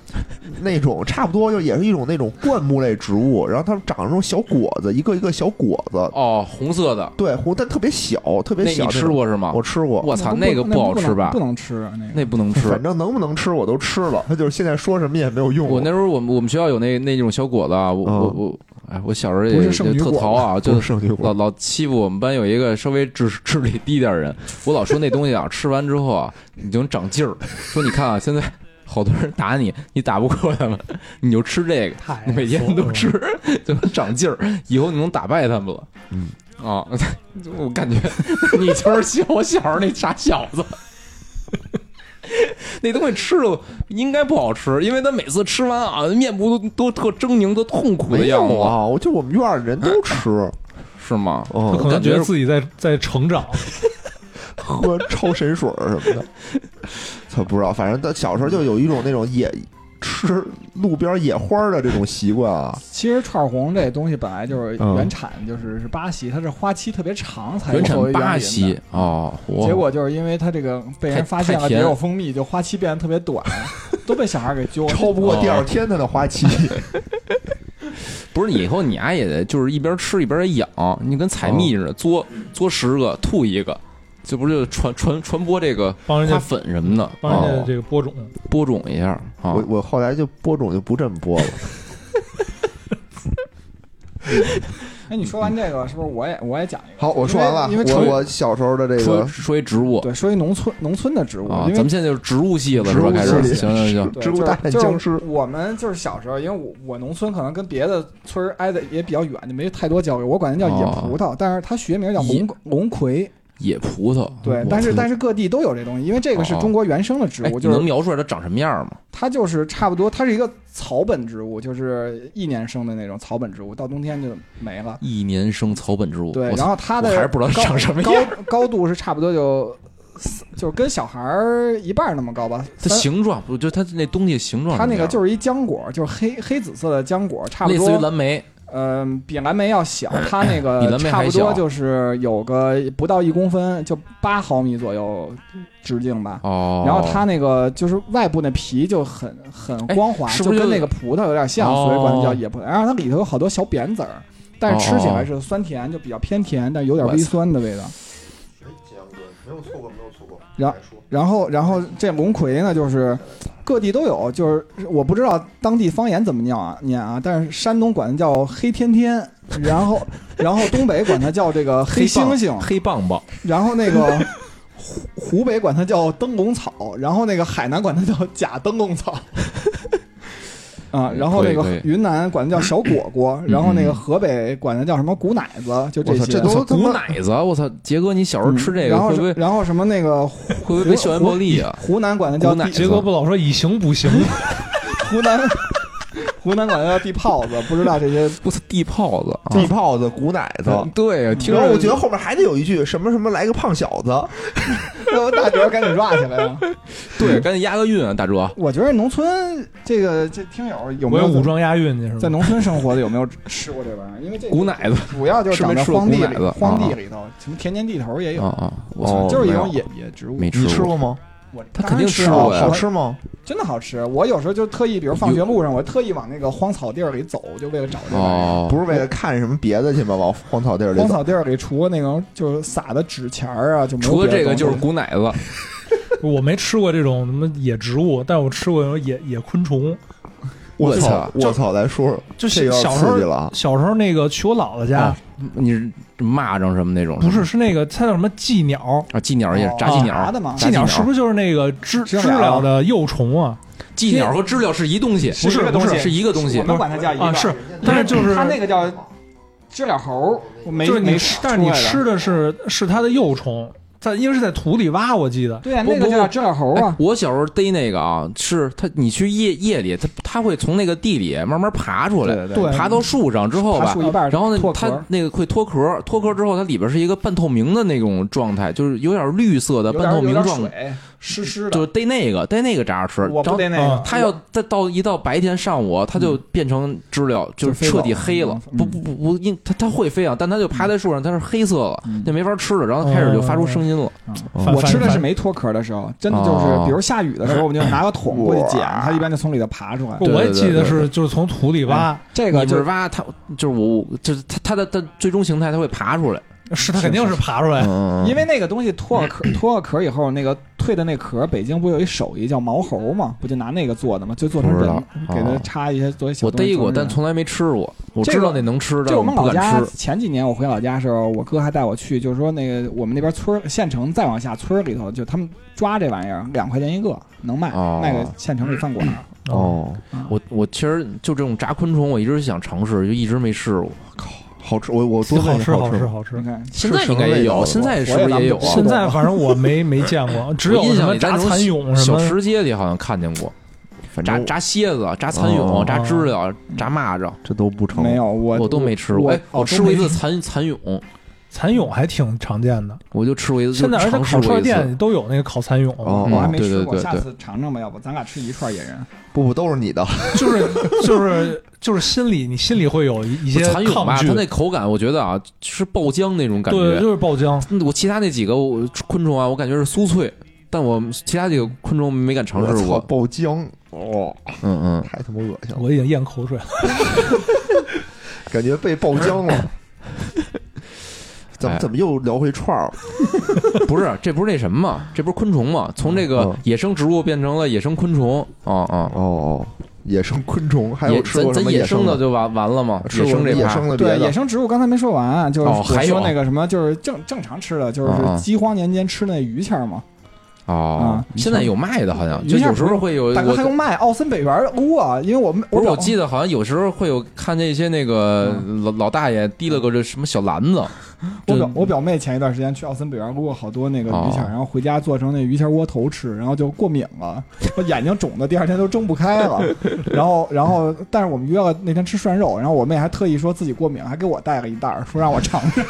那种差不多，就也是一种那种灌木类植物，然后它们长那种小果子，一个一个小果子，
哦，红色的，
对，红但特别小，特别小。
你吃？过是吗？
我吃过，
我操，
那
那个
不
好吃吧
不？能吃啊那。
那不能吃。
反正能不能吃我都吃了，他就是现在说什么也没有用。
我那时候我们我们学校有那那种小果子啊，我
嗯
我我，哎，我小时候也
不是
特淘啊，就
是
老老欺负我们班有一个稍微智智力低点儿人，我老说那东西啊，吃完之后啊，你就能长劲儿。说你看啊，现在好多人打你，你打不过他们，你就吃这个，你每天都吃，就能长劲儿，以后你能打败他们了。
嗯
啊，[LAUGHS] 我感觉你就是像我小时候那傻小子。[LAUGHS] 那东西吃了应该不好吃，因为他每次吃完啊，面部都都特狰狞、都痛苦的样子，
啊，我就我们院人都吃，[LAUGHS]
是吗？
他
嗯，
可能觉得自己在在成长，[LAUGHS]
喝超神水什么的，他不知道，反正他小时候就有一种那种野吃路边野花的这种习惯啊。
其实串红这东西本来就是
嗯
原产就是是巴西，它是花期特别长才
原产
作为园林的
巴西哦，
结果就是因为它这个被人发现了别
太甜。
有蜂蜜，就花期变得特别短，[LAUGHS] 都被小孩给揪了。
超不过第二天它的花期，[LAUGHS]
不是以后你啊也得就是一边吃一边养，你跟采蜜似的，嘬嘬十个吐一个，这不就传传传播这个
帮人家
粉什么的，
帮人家
哦
这个播种。
播种一下啊
我。我后来就播种就不这么播了。[LAUGHS]
哎，你说完这个，是不是我也我也讲一个？
好，我说完了。
因为因为
我我小时候的这
说
个
说一植物
对，说一农村农村的植物，
啊，咱们现在就是植物系了是吧？
植物
开始，
系
行行行，
对
植物大战
就是
僵尸
就是我们就是小时候，因为我我农村可能跟别的村儿挨的也比较远，就没太多交流。我管它叫野葡萄，但是它学名叫
野
龙龙葵。
野葡萄。
对，但是但是各地都有这东西，因为这个是
哦
中国原生的植
哎，
物，就是
描述出来它长什么样吗？
它就是差不多，它是一个草本植物，就是一年生的那种草本植物，到冬天就没了。
一年生草本植物。
对，然后它的
还是不知道长什么
高
样
高 [LAUGHS] 高度是差不多就就是跟小孩儿一半儿那么高吧。
它形状不就它那东西形状？
它那个就是一浆果，就是黑黑紫色的浆果，差不多
类似于
多。
蓝莓
嗯、比蓝莓要小，它那 [COUGHS]
比
个
蓝莓
差不多就是有个不到一公分，就八毫米左右直径吧。
哦。
然后它那个就是外部那皮就很很
哎
光滑，
是不就
就跟那个葡萄有点像，
哦
所以管它叫野葡萄。然后它里头有好多小扁籽儿，但是吃起
哦
来是酸甜，就比较偏甜，但有点微酸的味道。
没有错过，没有错过。
然然后，然后这龙葵呢，就是各地都有，就是我不知道当地方言怎么念啊念啊，但是山东管它叫黑天天，然后然后东北管它叫这个黑猩猩，
黑棒棒，
然后那个湖湖北管它叫灯笼草，然后那个海南管它叫假灯笼草。啊，然后那个云南管它叫小果果，然后那个河北管它叫什么古奶子，就这些。
这都
我操，
他妈
奶子！我操，杰哥，你小时候吃这个
嗯然后然后什么那个
会不会被校园暴力啊？
湖南管它叫
奶子
杰哥不老说以形补形，
湖南湖南管它叫地泡子，不知道这些
我操，地泡子啊！
地泡子、古奶子。
对啊，听着
然后我觉得后面还得有一句什么什么来个胖小子，[LAUGHS]
让大哲赶紧抓起来呀！[LAUGHS]
对，赶紧押个韵啊，大哲。
我觉得农村这个这听友有没有
武装押韵去？
在农村生活的有没有吃过这玩意儿？因为这
古奶子
主要就是长在荒地里荒地
啊
里头，什么田间地头也有，
啊啊！我
哦
操，
就是一种野野植物。
没
你吃过吗？
我
他肯定
吃
吃过呀
好吃吗？
真的好吃。我有时候就特意，比如放学路上，我特意往那个荒草地儿里走，就为了找这玩意儿。
哦，
不是为了看什么别的去吗？往荒草地儿里。
荒草地儿里除了那种就是撒的纸钱儿啊，就没有
除了这个就是古奶子。[LAUGHS]
我没吃过这种什么野植物，但我吃过那种野野昆虫。
我操
我操！
我！来说说，
就小时候
了啊！
小时候那个去我姥姥家
哦，你是蚂蚱什么那种？
不是是那个它叫什么寄鸟？
啊，寄鸟也是
哦
炸寄鸟
炸的吗
寄鸟是不是就是那个知知
知了
了的幼虫啊？
寄鸟和知了是一东西，
不是不是
是一个东西
我。们管它叫一个
啊是，但是就是
它那个叫知了猴，没没
就是你，但是你吃的是是它的幼虫，在因为是在土里挖，我记得。
对啊，
不不
那个叫知了猴
哎
啊。
我小时候逮那个啊，是它，你去夜夜里，它它会从那个地里慢慢爬出来，
对
对
爬到树上之后吧
树，一半
然后呢，它那个会脱壳，脱壳之后它里边是一个半透明的那种状态，就是有点绿色的半
有点有点
透明状，
水湿湿的。
就是逮那个逮那个炸着吃，
我不得那个
啊，
它要再到一到白天上午，它就变成知了，就是彻底黑了。
嗯
不不不不，因它它会飞啊，但它就趴在树上，它是黑色了
嗯，
那没法吃了。然后它开始就发出声音了。
我吃的是没脱壳的时候，真的就是
哦，
比如下雨的时候，我们就拿个桶过去捡，它一般就从里头爬出来。
我也记得是就是从土里挖，
这个就是
挖它，就是我，我就是它它的它最终形态，它会爬出来。
是它肯定是爬出来。
嗯，
因为那个东西脱了壳，[CLEARS THROAT] 脱了壳以后，那个蜕的那壳，北京不有一手艺叫毛猴嘛？不就拿那个做的吗？就做成人
不知道，
给它
哦
插一些作为小
我逮过，
东西做成人
但从来没吃过。我
这个
知道那能吃，
就我们老家
吃。
前几年我回老家的时候，我哥还带我去，就是说那个我们那边村儿县城再往下村儿里头，就他们抓这玩意儿两块钱一个能卖，
哦
卖给县城里饭馆儿。
哦，
我我其实就这种炸昆虫，我一直想尝试，就一直没试过。
好吃，我我多
好吃，好吃，好吃
你。看，
现在应该也有，现在是不是也有啊？
现在反正我没没见过，[LAUGHS] 只有
我印
什么炸蚕蛹什
小
么。
吃街里好像看见过，炸炸蝎子、炸蚕
哦
蛹、炸知了、炸蚂蚱，
这都不成。
没有我
我都没吃过。
我
吃过一次蚕蚕蛹，
蚕蛹还挺常见的，
我就吃过一次，
现在而且烤串。店都有那个烤蚕蛹，
哦
我还没吃过，
对对对对
下次尝尝吧，要不咱俩吃一串野人。
不不都是你的，
就是就是就是心里你心里会有一一些
蚕蛹吧，
抗拒
它，那口感，我觉得啊，是爆浆那种感觉
对，
觉。
就是爆浆。
我其他那几个昆虫啊，我感觉是酥脆，但我其他几个昆虫没敢尝试过。
爆浆，哦，
嗯嗯，
太他妈恶心了。
我已经咽口水了。[LAUGHS]
感觉被爆浆了。[LAUGHS] 怎么怎么又聊回串儿？[LAUGHS]
不是，这不是那什么吗？这不是昆虫吗？从这个野生植物变成了野生昆虫。哦哦
哦哦，野生昆虫还有吃过什么
野
生
的就完完了吗？
野生
这
野生的
对野生植物刚才没说完，就是
还
有那个什么，就是正正常吃的，就是饥荒年间吃那鱼签嘛。
哦，现在有卖的，好像就有时候会有。
大哥还用卖奥森北园撸啊？因为我们
不是我记得好像有时候会有看见一些那个老老大爷提了个这什么小篮子。[LAUGHS]
我表我表妹前一段时间去奥森北园撸过好多那个鱼签，然后回家做成那鱼签窝头吃，然后就过敏了，我眼睛肿的，第二天都睁不开了。[LAUGHS] 然后然后但是我们约了那天吃涮肉，然后我妹还特意说自己过敏，还给我带了一袋，说让我尝尝。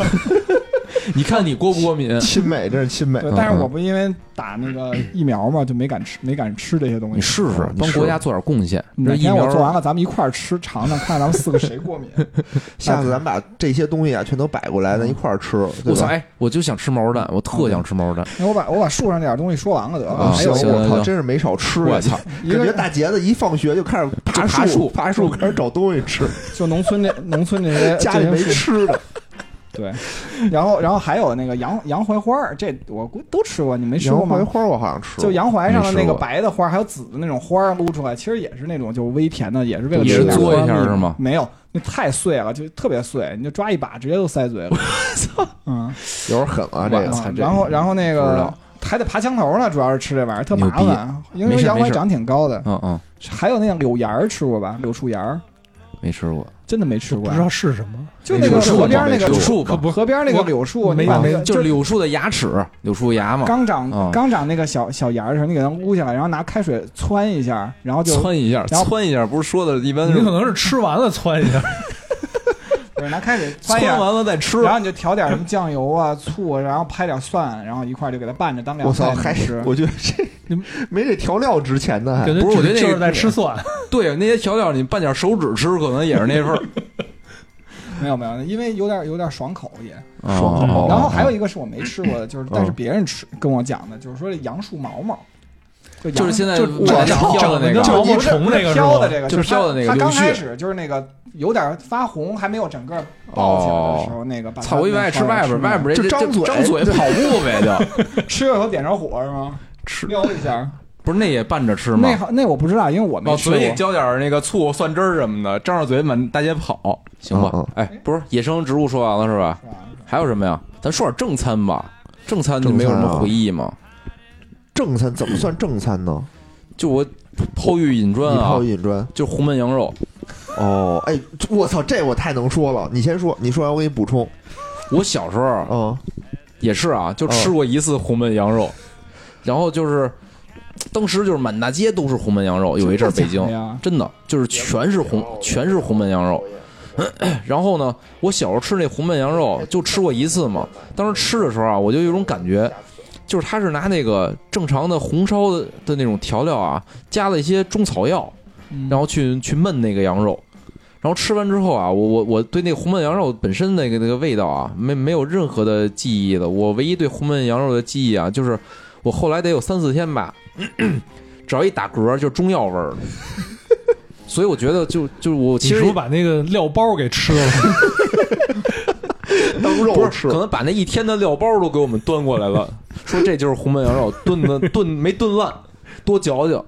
[LAUGHS]
你看你过不过敏？
亲美，这是亲美。
但是我不因为打那个疫苗嘛，就没敢吃，没敢吃这些东西。
你试试，帮国家做点贡献。
哪天我做完了，咱们一块儿吃，尝尝，看咱们四个谁过敏。[LAUGHS]
下次咱把这些东西啊全都摆过来，咱一块儿吃。
我操！哎，我就想吃毛蛋，我特想吃毛蛋。
那我把我把树上这点东西说完了得了。
行，我靠，真是没少吃。
我操！
感觉大杰子一放学就开始爬树，爬树开始找东西吃。[LAUGHS]
就农村那农村那些
家里没吃的。
对，[LAUGHS] 然后然后还有那个洋洋槐花儿，这我估都吃过，你没吃过
吗？洋槐花我好像吃，
就洋槐上的那个白的花，还有紫的那种花撸出来，其实也是那种就微甜的，也是为了吃
嘬一下是吗？
没有，那太碎了，就特别碎，你就抓一把直接就塞嘴了。操，嗯，
有点狠啊这
个。然后然后那个还得爬墙头呢，主要是吃这玩意儿特麻烦，因为洋槐长挺高的。
嗯嗯，
还有那个柳芽儿吃过吧？柳树芽
没吃过。
真的没吃过，
不知道是什么。
就那个河边那个
柳树，
不河边那个柳树，
没
没，
就是柳树的牙齿，柳树芽嘛。
刚长刚长那个小小芽的时候，你给它撸下来，然后拿开水汆一下，然后就
汆一下，汆一下，不是说的一般，你
可能是吃完了汆一下。
拿开水
汆 [LAUGHS] 完了再吃，
然后你就调点什么酱油啊、醋，然后拍点蒜，然后一块就给它拌着当凉菜吃。
我觉得这 [LAUGHS] 没这调料值钱呢，
不是？我觉得
就是在吃 [LAUGHS] 蒜。
对，那些调料你拌点手指吃，可能也是那味儿。
没有没有，因为有点有点爽口也
爽口。
然后还有一个是我没吃过的，就是但是别人吃跟我讲的，就是说这杨树毛毛。
就是现在
就
长
长
的那个
就毛虫那个
飘的这个，
就是飘的那个。它
刚开始就是那个有点发红，还没有整个爆起来的时候，那个。
操！我以为爱吃外边，外边
就张嘴
张嘴跑步呗，[LAUGHS] 就
吃了以后点着火是吗？
吃
撩一下，
不是那也拌着吃吗？
那那我不知道，因为我没吃
过。嘴里浇点那个醋、蒜汁儿什么的，张着嘴满大街跑，行吧？哎，不是野生植物说完了是吧？还有什么呀？咱说点正餐吧。正餐你没有什么回忆吗？
正餐怎么算正餐呢？
就我抛玉引砖啊，
抛玉引砖，
就红焖羊肉。
哦，哎，我操，这我太能说了。你先说，你说完我给你补充。
我小时候，嗯，也是啊，就吃过一次红焖羊肉，然后就是当时就是满大街都是红焖羊肉。有一阵北京真的就是全是红，全是红焖羊肉。[CLEARS THROAT] 然后呢，我小时候吃那红焖羊肉就吃过一次嘛。当时吃的时候啊，我就有种感觉。就是他是拿那个正常的红烧的的那种调料啊，加了一些中草药，然后去去焖那个羊肉，然后吃完之后啊，我我我对那个红焖羊肉本身那个那个味道啊，没没有任何的记忆了。我唯一对红焖羊肉的记忆啊，就是我后来得有三四天吧，[CLEARS THROAT] 只要一打嗝就中药味儿。[LAUGHS] 所以我觉得就就我其实我
把那个料包给吃了。[LAUGHS]
当肉吃，
可能把那一天的料包都给我们端过来了，[LAUGHS] 说这就是红焖羊肉炖的 [LAUGHS] 炖没炖烂，多嚼嚼。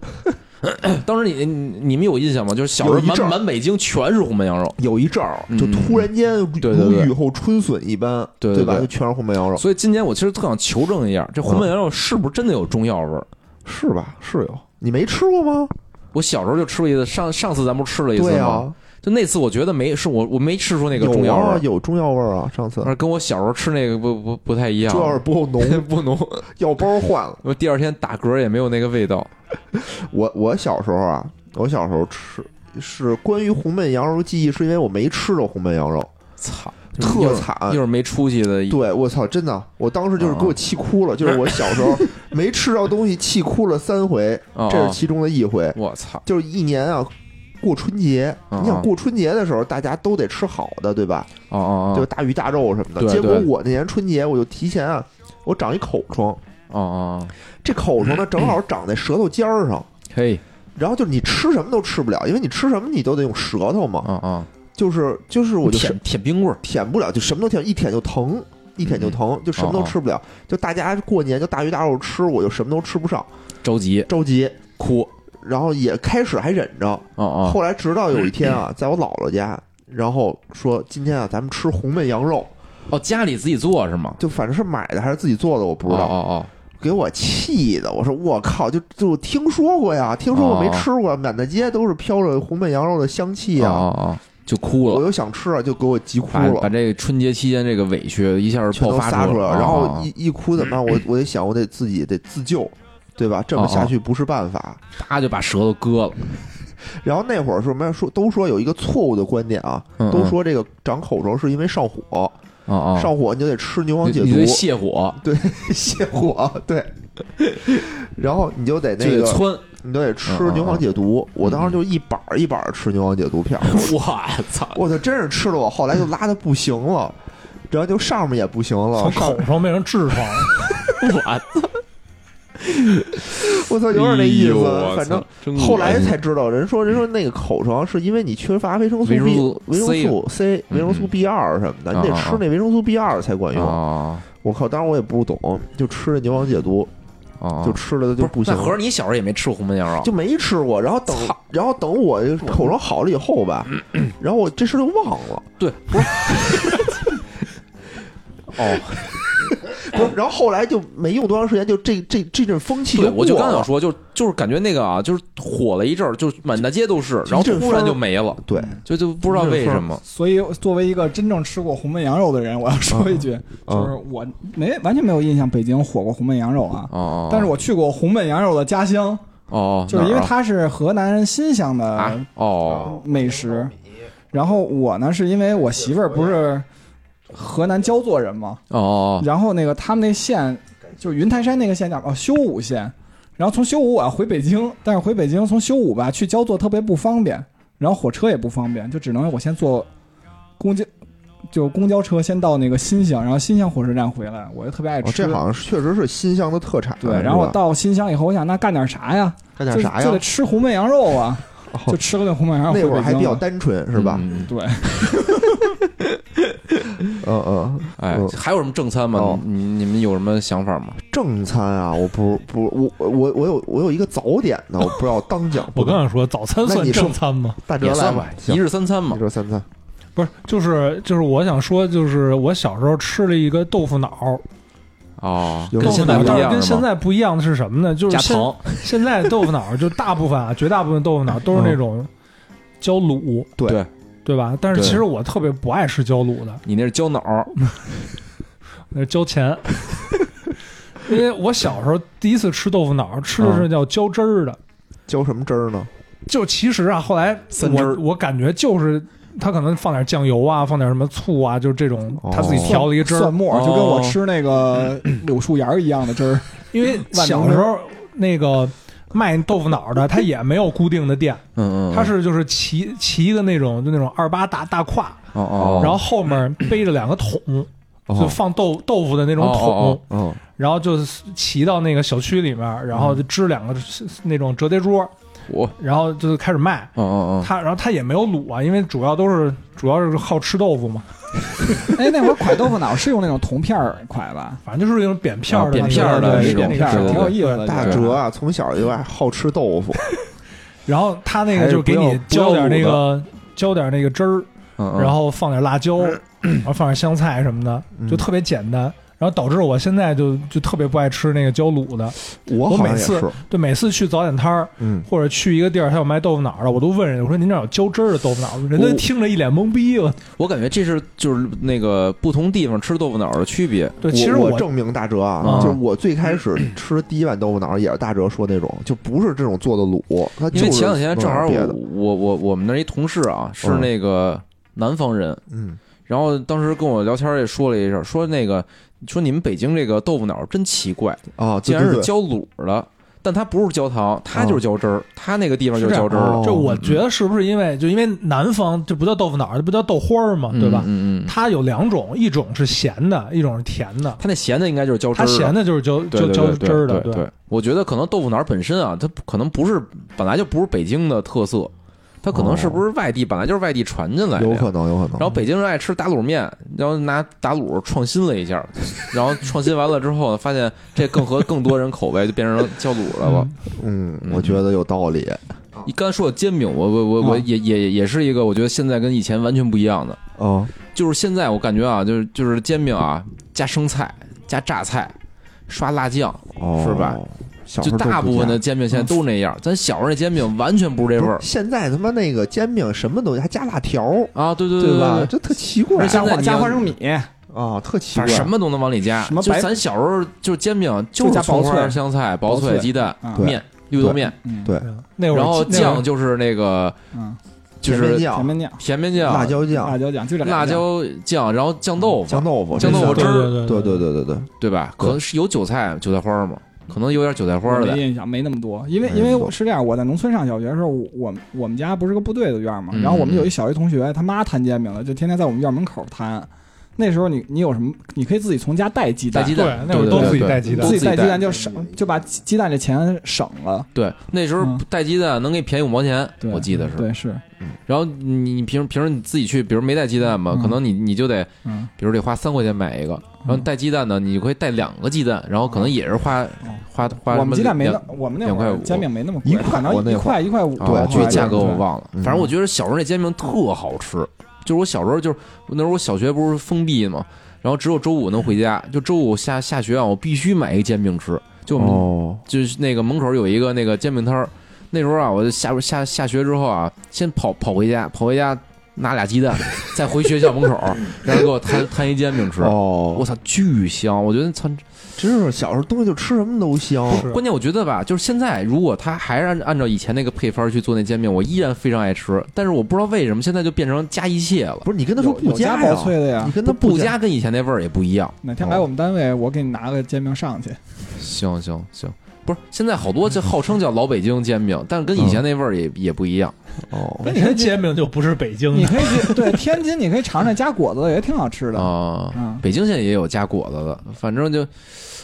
[LAUGHS] 当时你你们有印象吗？就是小时候满满北京全是红焖羊肉，
有一阵儿就突然间如雨后春笋一般，
对
吧？就全是红焖羊肉。
所以今年我其实特想求证一下，这红焖羊肉是不是真的有中药味儿？
是吧？是有，你没吃过吗？
我小时候就吃过一次，上上次咱不是吃了一次吗？就那次，我觉得没是我我没吃出那个中药味儿，
有中药味儿啊！上次
跟我小时候吃那个不不不太一样，
中药味不够浓，[LAUGHS]
不浓，[LAUGHS]
药包换了。
我第二天打嗝也没有那个味道。[LAUGHS]
我我小时候啊，我小时候吃是关于红焖羊肉记忆，是因为我没吃着红焖羊肉，
操，
特惨，
又是没出息的。
对，我操，真的，我当时就是给我气哭了，就是我小时候没吃着东西，气哭了三回，这是其中的一回。
我操，
就是一年啊。过春节，你想过春节的时候，大家都得吃好的，对吧？
哦哦
就大鱼大肉什么的。结果我那年春节，我就提前啊，我长一口疮。
哦哦，
这口疮呢，正好长在舌头尖儿上。[COUGHS]
嘿，
然后就是你吃什么都吃不了，因为你吃什么你都得用舌头嘛。
嗯嗯。
就是就是我就
舔舔冰棍儿，
舔不了，就什么都舔，一舔就疼，一舔就疼，就什么都吃不了。就大家过年就大鱼大肉吃，我就什么都吃不上，
着急
着急
哭。
然后也开始还忍着，
哦哦，
后来直到有一天啊，在我姥姥家，然后说今天啊，咱们吃红焖羊肉。
哦，家里自己做是吗？
就反正是买的还是自己做的，我不知道。
哦哦，
给我气的，我说我靠，就就听说过呀，听说过没吃过，满大街都是飘着红焖羊肉的香气啊，
啊就哭了。
我又想吃啊，就给我急哭了，
把这个春节期间这个委屈一下爆发
出
来了，
然后一一哭怎么办？我我得想，我得自己得自救，对吧？这么下去不是办法，
啪就把舌头割了。
然后那会儿什么说都说有一个错误的观点啊，都说这个长口疮是因为上火。
啊
上火你就得吃牛黄解毒，
泻火，
对，[LAUGHS] 泻火，对。然后你就得那个
窜，
你都得吃牛黄解毒。我当时就一板一板吃牛黄解毒片。
我操！
我操，真是吃了我后来就拉的不行了，然后就上面也不行了，
从口上变成痔疮。[LAUGHS]
我操！[LAUGHS]
我操，有点那意思。反正后来才知道，人说人说那个口疮是因为你缺乏维生素 B、维生素 C、维生素 B 二什么的，你得吃那维生素 B 二才管用。我靠，当时我也不懂，就吃那牛黄解毒，就吃了就不行。
合着你小时候也没吃过红焖羊肉？
就没吃过。然后等，然后等我口疮好了以后吧，然后我这事就忘了。
对，不是。[LAUGHS] 哦。
不是，然后后来就没用多长时间，就这这这阵风气。
对，我就刚想说，就就是感觉那个啊，就是火了一阵儿，就满大街都是，然后突然就没了。
对，
就就不知道为什么。
所以作为一个真正吃过红焖羊肉的人，我要说一句，就是我没完全没有印象北京火过红焖羊肉啊。
哦。
但是我去过红焖羊肉的家乡。
哦。
就是因为它是河南新乡的
哦
美食，然后我呢是因为我媳妇儿不是。河南焦作人嘛，
哦，
然后那个他们那县就是云台山那个县叫哦修武县，然后从修武我要回北京，但是回北京从修武吧去焦作特别不方便，然后火车也不方便，就只能我先坐公交，就公交车先到那个新乡，然后新乡火车站回来，我就特别爱吃。
这好像确实是新乡的特产。
对，然后我到新乡以后，我想那干点啥呀？
干点啥呀？
就得吃红焖羊肉啊，就吃了那红焖羊肉。
那会儿还比较单纯，是吧？
对。[LAUGHS]
嗯嗯，
哎，还有什么正餐吗？你你们有什么想法吗？
正餐啊，我不不，我我我有我有一个早点呢，我不知道当讲。[LAUGHS]
我刚想说早餐算正餐吗？
大哲
来吧，一日三餐嘛，
一日三餐。
不是，就是就是我想说，就是我小时候吃了一个豆腐脑。
哦，
豆腐脑，
但
是跟现在不一样的是什么呢？就是
现 [LAUGHS]
现在豆腐脑就大部分啊，绝大部分豆腐脑都是那种浇卤。
对。
对吧？但是其实我特别不爱吃焦卤的。
你那是焦脑，[LAUGHS]
那是焦钱。因为我小时候第一次吃豆腐脑，吃的是叫焦汁儿的。
焦什么汁儿呢？
就其实啊，后来我我感觉就是他可能放点酱油啊，放点什么醋啊，就是这种他自己调了一个汁儿，
蒜末，就跟我吃那个 [CLEARS THROAT] 柳树芽一样的汁儿。
因为 [LAUGHS] 小时候那个。卖豆腐脑的，他也没有固定的店，
嗯嗯，
他是就是骑骑一个那种就那种二八大大胯，
哦哦，
然后后面背着两个桶，就放豆豆腐的那种桶，
嗯，
然后就骑到那个小区里面，然后就支两个那种折叠桌。
我，
然后就开始卖，
嗯嗯嗯，
他然后他也没有卤啊，因为主要都是主要是好吃豆腐嘛。[LAUGHS]
哎，那会儿蒯豆腐脑是用那种铜片儿蒯吧？
反正就是那种扁片儿、
扁片儿
的
那种，
挺有意思的。
大哲啊，从小就爱好吃豆腐，[LAUGHS]
然后他那个就给你浇点那个浇点那个汁儿，然后放点辣椒，[CLEARS THROAT] 然后放点香菜什么的，就特别简单。然后导致我现在就就特别不爱吃那个焦卤的。
我我
每次对每次去早点摊儿，
嗯，
或者去一个地儿，他有卖豆腐脑的，我都问人，我说您这有浇汁儿的豆腐脑吗？人家听着一脸懵逼了。
我感觉这是就是那个不同地方吃豆腐脑的区别。
对，其实
我证明大哲啊，就是我最开始吃第一碗豆腐脑也是大哲说那种，就不是这种做的卤。
因为前两天正好我我我我们那一同事啊是那个南方人，
嗯，
然后当时跟我聊天也说了一声，说那个。说你们北京这个豆腐脑真奇怪
啊，
竟然是浇卤的，但它不是焦糖，它就是浇汁儿，它那个地方就是浇汁儿。
就我觉得是不是因为就因为南方这不叫豆腐脑，这不叫豆花儿嘛？对吧？
嗯嗯。
它有两种，一种是咸的，一种是甜的。
它那咸的应该就是浇汁儿。它
咸的就是浇浇浇汁儿的。
对，我觉得可能豆腐脑本身啊，它可能不是本来就不是北京的特色。它可能是不是外地本来就是外地传进来的，
有可能，有可能。
然后北京人爱吃打卤面，然后拿打卤创新了一下，然后创新完了之后，发现这更合更多人口味，就变成叫卤了吧？
嗯，我觉得有道理。
你刚才说的煎饼，我我我我也也也是一个，我觉得现在跟以前完全不一样的。
哦，
就是现在我感觉啊，就是就是煎饼啊，加生菜，加榨菜，刷辣酱，是吧？就大部分的煎饼现在都是那样。咱小时候那煎饼完全不是这味儿。
现在他妈那个煎饼什么东西还加辣条
啊？对对
对
吧？
这特奇怪。
现在
加花生米
啊，特奇怪。
什么都能往里加。
什么？
咱小时候就是煎饼，就是
薄
脆香菜、薄脆鸡蛋面。绿豆面，
对，
然后酱就是那个，就是
甜
面酱、
甜面酱、
辣椒酱、
辣椒酱，就这
辣椒酱，然后酱豆腐、
酱豆腐、
酱豆腐汁
儿，对对对对对，
对吧？可能是有韭菜、韭菜花吗？可能有点韭菜花的。
没印象，没那么多，因为因为是这样，我在农村上小学的时候，我我们家不是个部队的院嘛，然后我们有一小学同学，他妈摊煎饼的，就天天在我们院门口摊。那时候你你有什么？你可以自己从家带鸡蛋，
带鸡蛋，
那会儿都自己带鸡蛋，
自己带鸡蛋就省，就把鸡蛋这钱省了。
对，那时候带鸡蛋能给便宜五毛钱，我记得是。
对，是。
然后你平时平时你自己去，比如没带鸡蛋嘛，可能你你就得，比如得花三块钱买一个。然后带鸡蛋呢，你就可以带两个鸡蛋，然后可能也是花花花。
我们鸡蛋没那，我们那
两块五
煎饼没那么贵，可能一块一块五。
对，
具体价格我忘了。反正我觉得小时候那煎饼特好吃。就是我小时候，就是那时候我小学不是封闭嘛，然后只有周五能回家，就周五下下学啊，我必须买一个煎饼吃。就就是那个门口有一个那个煎饼摊儿，那时候啊，我就下下下学之后啊，先跑跑回家，跑回家拿俩鸡蛋，[LAUGHS] 再回学校门口，然后给我摊摊一煎饼吃。
哦，
我操，巨香！我觉得操。
真是小时候东西就吃什么都香。
关键我觉得吧，就是现在如果他还是按按照以前那个配方去做那煎饼，我依然非常爱吃。但是我不知道为什么现在就变成加一切了。
不是你跟他说不
加薄脆的呀？
你跟他
不
加，
跟以前那味儿也不一样。
哪天来我们单位，我给你拿个煎饼上去。
行行行。不是，现在好多就号称叫老北京煎饼，但是跟以前那味儿也也不一样。
哦，
那你看煎饼就不是北京的，
你可以对天津，你可以尝尝加果子的，也挺好吃的
啊。北京现在也有加果子的，反正就，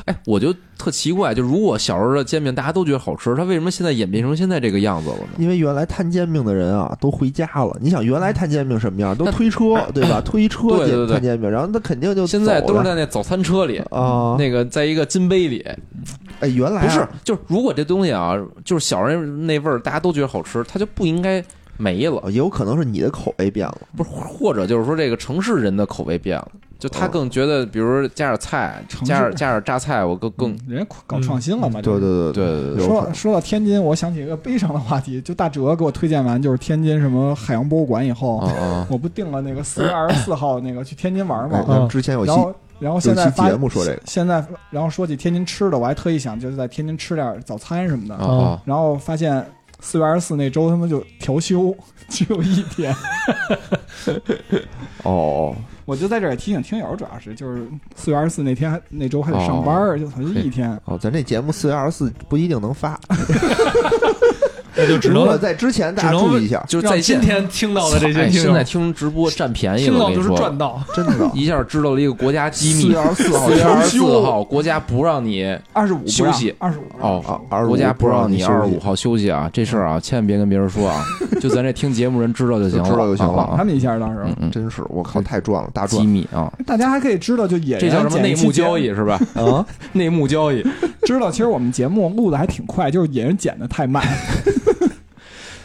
哎，我就特奇怪，就如果小时候的煎饼大家都觉得好吃，它为什么现在演变成现在这个样子了呢？
因为原来摊煎饼的人啊都回家了。你想原来摊煎饼什么样？都推车对吧？[LAUGHS] 推车摊煎饼，然后他肯定就
现在都是在那早餐车里
啊，
那个在一个金杯里。
哎，原来
不是，就是如果这东西啊，就是小时候那味儿，大家都觉得好吃，它就不应该没了。
也有可能是你的口味变了，
不是，或者就是说这个城市人的口味变了，就他更觉得，比如加点菜，加点加点榨菜，我更更
人家搞创新了嘛？
对对
对对
对。
说说到天津，我想起一个悲伤的话题，就大哲给我推荐完就是天津什么海洋博物馆以后，我不定了那个四月二十四号那个去天津玩嘛？
之前有
然后。然后现在
节目说这个，
现在然后说起天津吃的，我还特意想就是在天津吃点早餐什么的。
啊，
然后发现四月二十四那周他们就调休，[LAUGHS] 只有一天。
哦，
我就在这儿提醒听友，主要是就是四月二十四那天那周还得上班，就就一天。
哦，咱这节目四月二十四不一定能发。[LAUGHS]
那就只能
在之前大家注意一下，
就是在
今天听到的这些，
现在听直播占便宜了，
听到就是赚到，[LAUGHS]
真的，
一下知道了一个国家机密。
四月 [LAUGHS] 二十四号，
四月二十四号，国家不让你
二十五
休息，
二十五
哦，国家不让你二十五号休息啊！这事儿啊，千万别跟别人说啊，[LAUGHS] 就咱这听节目人知道就行了，
知道就行了。
他们一下当时，
真是我靠，太赚了，大赚
机密啊！
大家还可以知道，就也
这叫什么内幕交易是吧？
啊，
内幕交易，
知道其实我们节目录的还挺快，就是野人剪的太慢。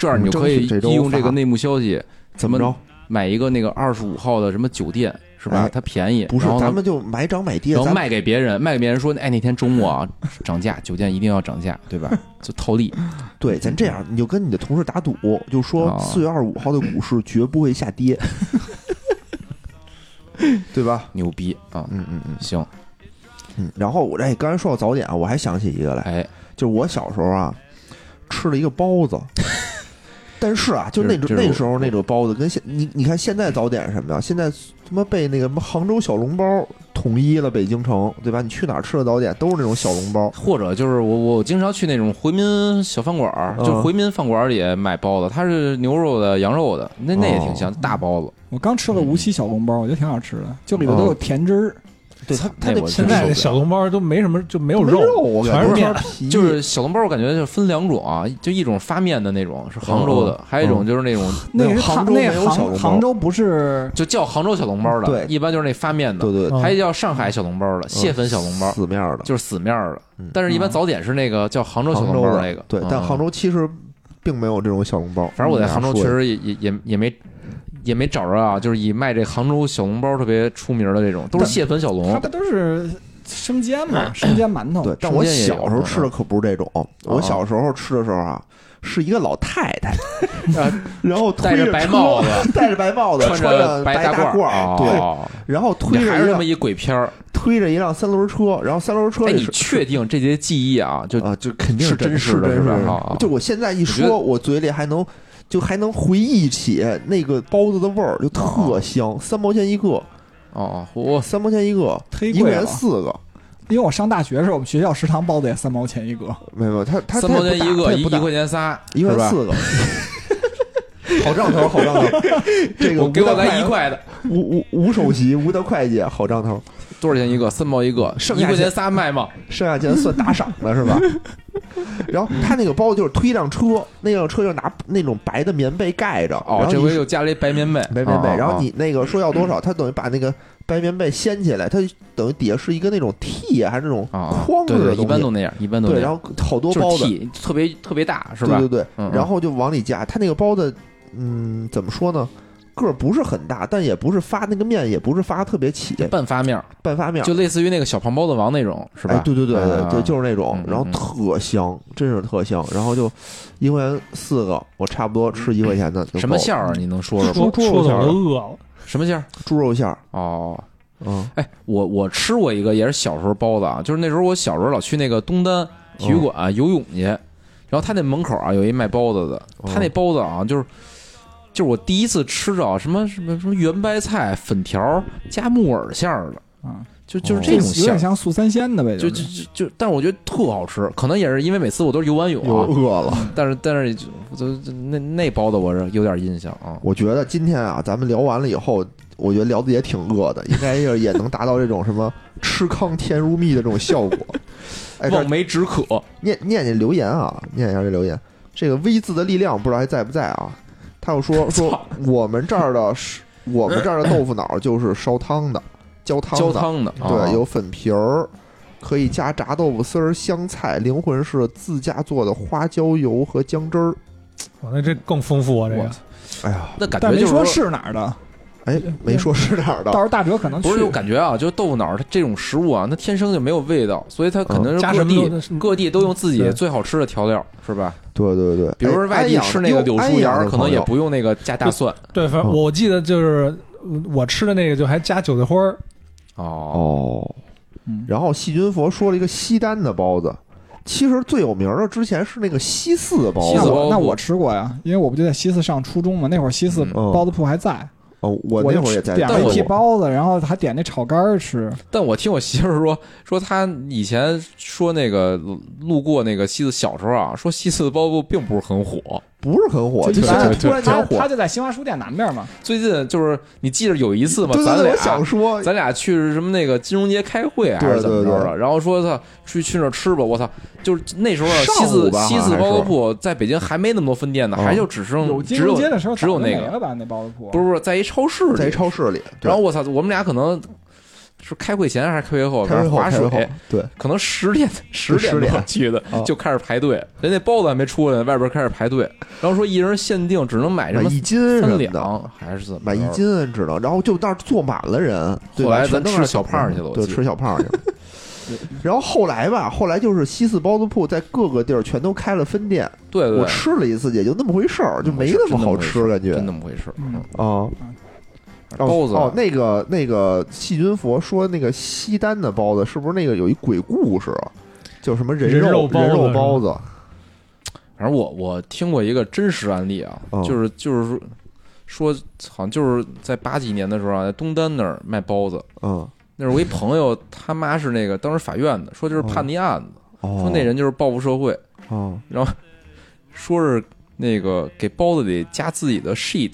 这样你就可以利用这个内幕消息，
怎么着
买一个那个二十五号的什么酒店是吧？它便宜，
不是咱们就买涨买跌，
然后卖给别人，卖给别人说，哎，那天周末啊 [LAUGHS] 涨价，酒店一定要涨价，对吧？[LAUGHS] 就套利。
对，咱这样，你就跟你的同事打赌，就说四月二十五号的股市绝不会下跌，[LAUGHS] 对吧？
牛逼啊！
嗯嗯嗯，
行。
嗯，然后我这刚才说到早点啊，我还想起一个来，
哎，
就是我小时候啊吃了一个包子。但是啊，就那种那时候那种包子，跟现你你看现在早点是什么呀？现在他妈被那个什么杭州小笼包统一了北京城，对吧？你去哪儿吃的早点都是那种小笼包，
或者就是我我经常去那种回民小饭馆，就回民饭馆里买包子，它是牛肉的、羊肉的，那那也挺香，大包子。
我刚吃了无锡小笼包，我觉得挺好吃的，就里头都有甜汁儿。
对它它那
现在的小笼包都没什么，就没有
肉，
全是面
皮。[LAUGHS]
就是小笼包，我感觉就分两种啊，就一种发面的那种是杭州的，还有一种就是那种
那
是杭州
那
杭
杭州不是
就叫杭州小笼包的，
对，
一般就是那发面的，
对对，
还叫上海小笼包的，蟹粉小笼包，
死面的，
就是死面的。但是，一般早点是那个叫杭州小笼包那个，
对，但杭州其实并没有这种小笼包。
反正我在杭州确实也也也也没。也没找着啊，就是以卖这杭州小笼包特别出名的这种，都是蟹粉小笼。
它不都是生煎嘛，生煎馒头。
对，但我小时候吃的可不是这种。我小时候吃的时候啊，是一个老太太，[LAUGHS] 然后
戴着白帽子，[LAUGHS]
戴着白帽子，穿
着
白
大
褂对，然后推着
这么一鬼片儿，
推着一辆三轮车，然后三轮车。哎，
你确定这些记忆啊？就
啊，就肯定
是
真
实
的，
是
吧？就我现在一说，我嘴里还能。就还能回忆起那个包子的味儿，就特香，三毛钱一个，
哦，我，
三毛钱一个，一个人四个。
因为我上大学的时候，我们学校食堂包子也三毛钱一个，
没有，他他
三毛钱一个，一一块钱仨，
一块四个，[LAUGHS] 好账头，好账头。[LAUGHS] 这个
给我来一块的，
吴吴吴首席，吴的会计，好账头。
多少钱一个？三毛一个，
剩下
钱仨卖吗？
剩下钱算打赏的是吧？[LAUGHS] 然后他那个包子就是推一辆车，那辆车就拿那种白的棉被盖着。
哦，这回又加了一白棉被，
白棉被。然后你那个说要多少，他等于把那个白棉被掀起来，他等于底下是一个那种屉还是那种框
子的东西。一般都那样，一般都
对。然后好多包子
特别特别大，是吧？
对对对。然后就往里加，他那个包子，嗯，怎么说呢？个儿不是很大，但也不是发那个面，也不是发特别起，
半发面，
半发面，
就类似于那个小胖包子王那种，是吧？
对对对对对，就是那种，然后特香，真是特香。然后就一块钱四个，我差不多吃一块钱的。
什么馅儿？你能说说
吗？
猪肉馅儿。
都饿了。
什么馅儿？
猪肉馅儿。
哦，嗯，哎，我我吃过一个，也是小时候包的啊，就是那时候我小时候老去那个东单体育馆游泳去，然后他那门口啊有一卖包子的，他那包子啊就是。就是我第一次吃着什么什么什么圆白菜粉条加木耳馅儿的啊，就就是这种馅
有点像素三鲜的呗，
就就就就，但是我觉得特好吃，可能也是因为每次我都是游完泳
饿了，[LAUGHS]
但是但是就就那那包子我是有点印象啊。
我觉得今天啊，咱们聊完了以后，我觉得聊的也挺饿的，应该也也能达到这种什么吃糠甜如蜜的这种效果。[LAUGHS]
望梅止渴，
念念念留言啊，念一下这留言。这个 V 字的力量不知道还在不在啊？他又说说我们这儿的是，我们这儿的豆腐脑就是烧汤的，浇汤
浇汤的，
对，有粉皮儿，可以加炸豆腐丝儿、香菜，灵魂是自家做的花椒油和姜汁儿。
哇，那这更丰富啊！这个，
哎呀，
那感觉就是
说是哪儿的？
哎，没说是哪儿的，
到时候大哲可能
不是就感觉啊，就豆腐脑它这种食物啊，它天生就没有味道，所以它可能是各地各地都用自己最好吃的调料，是吧？
对对对，
比如说外地吃那个柳树芽，可能也不用那个加大蒜。
对，反正我记得就是我吃的那个就还加韭菜花儿。
哦，然后细菌佛说了一个西单的包子，其实最有名的之前是那个西四包子，
那我吃过呀，因为我不就在西四上初中嘛，那会儿西四包子铺还在。
我那会儿也在
点了一屉包子，然后还点那炒肝吃。
但我听我媳妇说，说她以前说那个路过那个西四小时候啊，说西四的包子并不是很火。
不是很火，
就
突然间火。
他就在新华书店南边嘛。
最近就是你记得有一次嘛，
咱俩想说，
咱俩去什么那个金融街开会还是怎么着的？然后说他去去那吃吧，我操！就是那时候西四西四包子铺在北京还没那么多分店呢，还就只剩只有只有那个
那包子铺，
不是不是在一超市
在一超市里。
然后我操，我们俩可能。是开会前还是开会后？
开会后，
划水。
对，
可能十点 [LAUGHS] 十点去的就开始排队，人家包子还没出来，外边开始排队。然后说一人限定只能买什么
一斤
三两还是怎么？
买一斤只能，然后就那儿坐满了人。
后来咱
吃
小胖去了，
对，吃小胖去了。[LAUGHS] 然后后来吧，后来就是西四包子铺在各个地儿全都开了分店。
对，
我吃了一次，也就那么回事儿，就没那么好吃，感觉
真那么回事
儿啊。
包子
哦，那个那个细菌佛说那个西单的包子是不是那个有一鬼故事，叫什么人
肉
人肉包子？
反正我我听过一个真实案例啊，就是就是说好像就是在八几年的时候啊，在东单那儿卖包子，
嗯，
那是我一朋友他妈是那个当时法院的，说就是判那案子，说那人就是报复社会，
哦，[LAUGHS]
然后说是那个给包子里加自己的 sheet。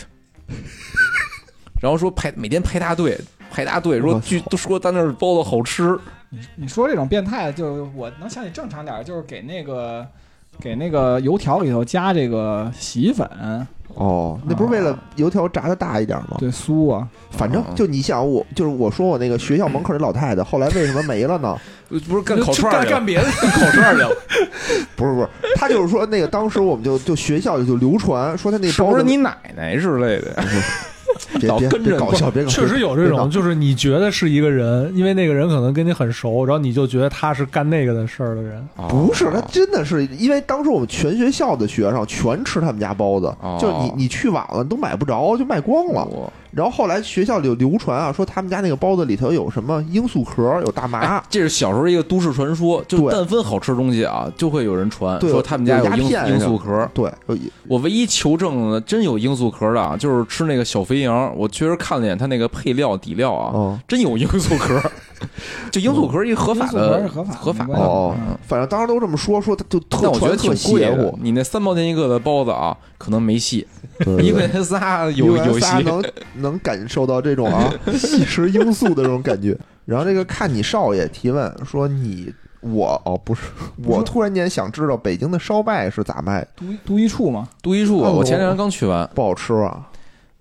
然后说排每天排大队，排大队，说据都说咱那儿包子好吃。
你你说这种变态，就我能想起正常点儿，就是给那个给那个油条里头加这个洗衣粉。
哦，那不是为了油条炸的大一点吗？
对，酥啊。
反正就你想，我就是我说我那个学校门口那老太太，后来为什么没了呢？[LAUGHS]
不是干烤串 [LAUGHS]
干干别的，
干烤串去了。[LAUGHS]
不是不是，他就是说那个当时我们就就学校里就流传说他那
是不是你奶奶之类的。
老跟着
搞
笑，别
确实有这种，就是你觉得是一个人，因为那个人可能跟你很熟，然后你就觉得他是干那个的事儿的人。
不是，他真的是因为当时我们全学校的学生全吃他们家包子，就是你你去晚了都买不着，就卖光了。然后后来学校里有流传啊，说他们家那个包子里头有什么罂粟壳，有大麻。
这是小时候一个都市传说，就但凡好吃东西啊，就会有人传说他们家有罂罂粟壳。
对，
我唯一求证的真有罂粟壳的，就是吃那个小肥羊，我确实看了眼它那个配料底料啊，[LAUGHS] 真有罂粟壳。就罂粟壳一合法的，
合法
合法
哦。反正当时都这么说，说它就特
我觉得挺
邪乎。
你那三毛钱一个的包子啊，可能没戏。一块钱仨有有戏，
能 [LAUGHS] 能感受到这种啊吸食罂粟的这种感觉。然后这个看你少爷提问说你我哦不是我突然间想知道北京的烧麦是咋卖？
独独一处吗？
独一处，我前两天刚去完，
不好吃啊。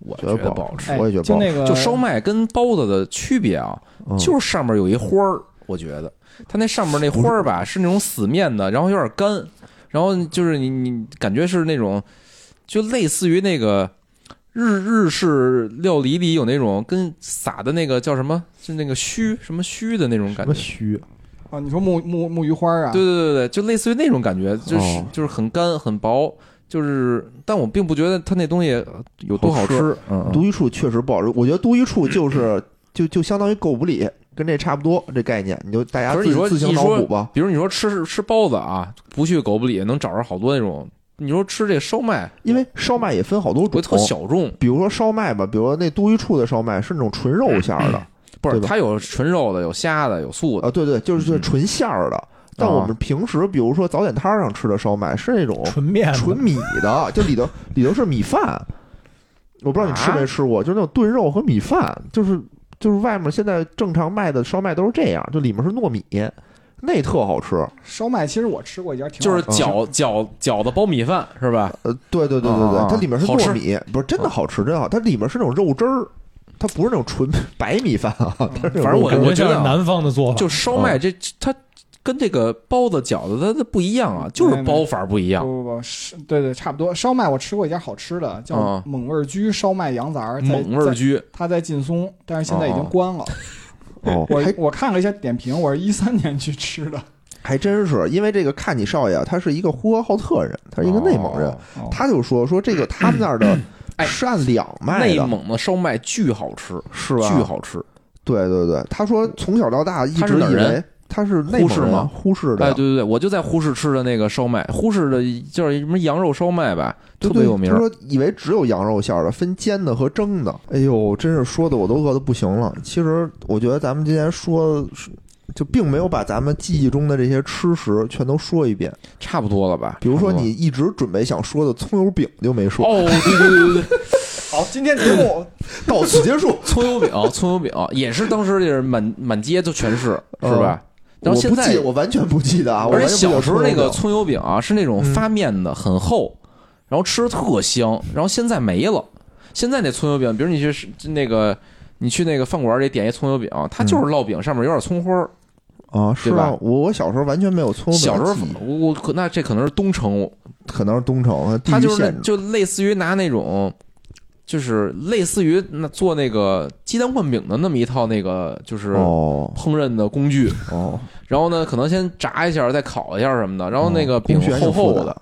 我
觉得
不好
吃，我也觉得
就那个
就烧麦跟包子的区别啊，就是上面有一花儿。我觉得它那上面那花儿吧是那种死面的，然后有点干，然后就是你你感觉是那种。就类似于那个日日式料理里有那种跟撒的那个叫什么，就那个须什么须的那种感觉。
须
啊？你说木木木鱼花啊？
对对对对，就类似于那种感觉，就是就是很干很薄，就是但我并不觉得它那东西有多
好
吃。
独一处确实不好吃，我觉得独一处就是 [COUGHS] 就就相当于狗不理，跟这差不多这概念，你就大家自自行脑补吧。
比如你说吃吃包子啊，不去狗不理能找着好多那种。你说吃这烧麦，
因为烧麦也分好多种，
特小众。
比如说烧麦吧，比如说那都一处的烧麦是那种纯肉馅儿的，
不是？它有纯肉的，有虾的，有素的
啊。对对，就是纯馅儿的。但我们平时比如说早点摊上吃的烧麦是那种
纯面、
纯米的，就里头里头是米饭。我不知道你吃没吃过，就是那种炖肉和米饭，就是就是外面现在正常卖的烧麦都是这样，就里面是糯米。那特好吃，
烧麦其实我吃过一家，
就是饺饺饺子包米饭是吧？
呃，对对对对对，它里面是糯米，不是真的好吃，真好。它里面是那种肉汁儿，它不是那种纯 [LAUGHS] 白米饭啊。反
正我我觉得
南方的做法，
就烧麦这它跟这个包子饺子它它不一样啊，就是包法不一样。
不不不，是，对对，差不多。烧麦我吃过一家好吃的，叫猛味居烧麦羊杂儿。
猛味居，
它在劲松，但是现在已经关了。
哦，[LAUGHS]
我我看了一下点评，我是一三年去吃的，
还真是，因为这个看你少爷，他是一个呼和浩特人，他是一个内蒙人，他就说说这个 [CLEARS THROAT] 他们那儿的是按两卖
的，内蒙的烧麦巨好吃，
是吧？
巨好吃，
对对对，他说从小到大一直以为。他是
呼市吗？
呼市的，
哎，对对对，我就在呼市吃的那个烧麦，呼市的就是什么羊肉烧麦吧，特别有名。
他说以为只有羊肉馅的，分煎的和蒸的。哎呦，真是说的我都饿的不行了。其实我觉得咱们今天说，就并没有把咱们记忆中的这些吃食全都说一遍，
差不多了吧？
比如说你一直准备想说的葱油饼就没说。
哦，对对对对。[LAUGHS]
好，今天节目
到此结束。[LAUGHS]
葱油饼，葱油饼也是当时也是满满街都全是，是吧？然后现在
我完全不记得啊！
而且小时候那个葱油饼啊，是那种发面的，很厚，然后吃的特香。然后现在没了。现在那葱油饼，比如你去那个，你去那个饭馆里点一葱油饼，它就是烙饼，上面有点葱花儿
啊，是吧？我我小时候完全没有葱油饼。
小时候我我那这可能是东城，
可能是东城，
它就是就类似于拿那种。就是类似于那做那个鸡蛋灌饼的那么一套那个就是烹饪的工具
哦，
然后呢可能先炸一下再烤一下什么的，然后那个饼厚厚的，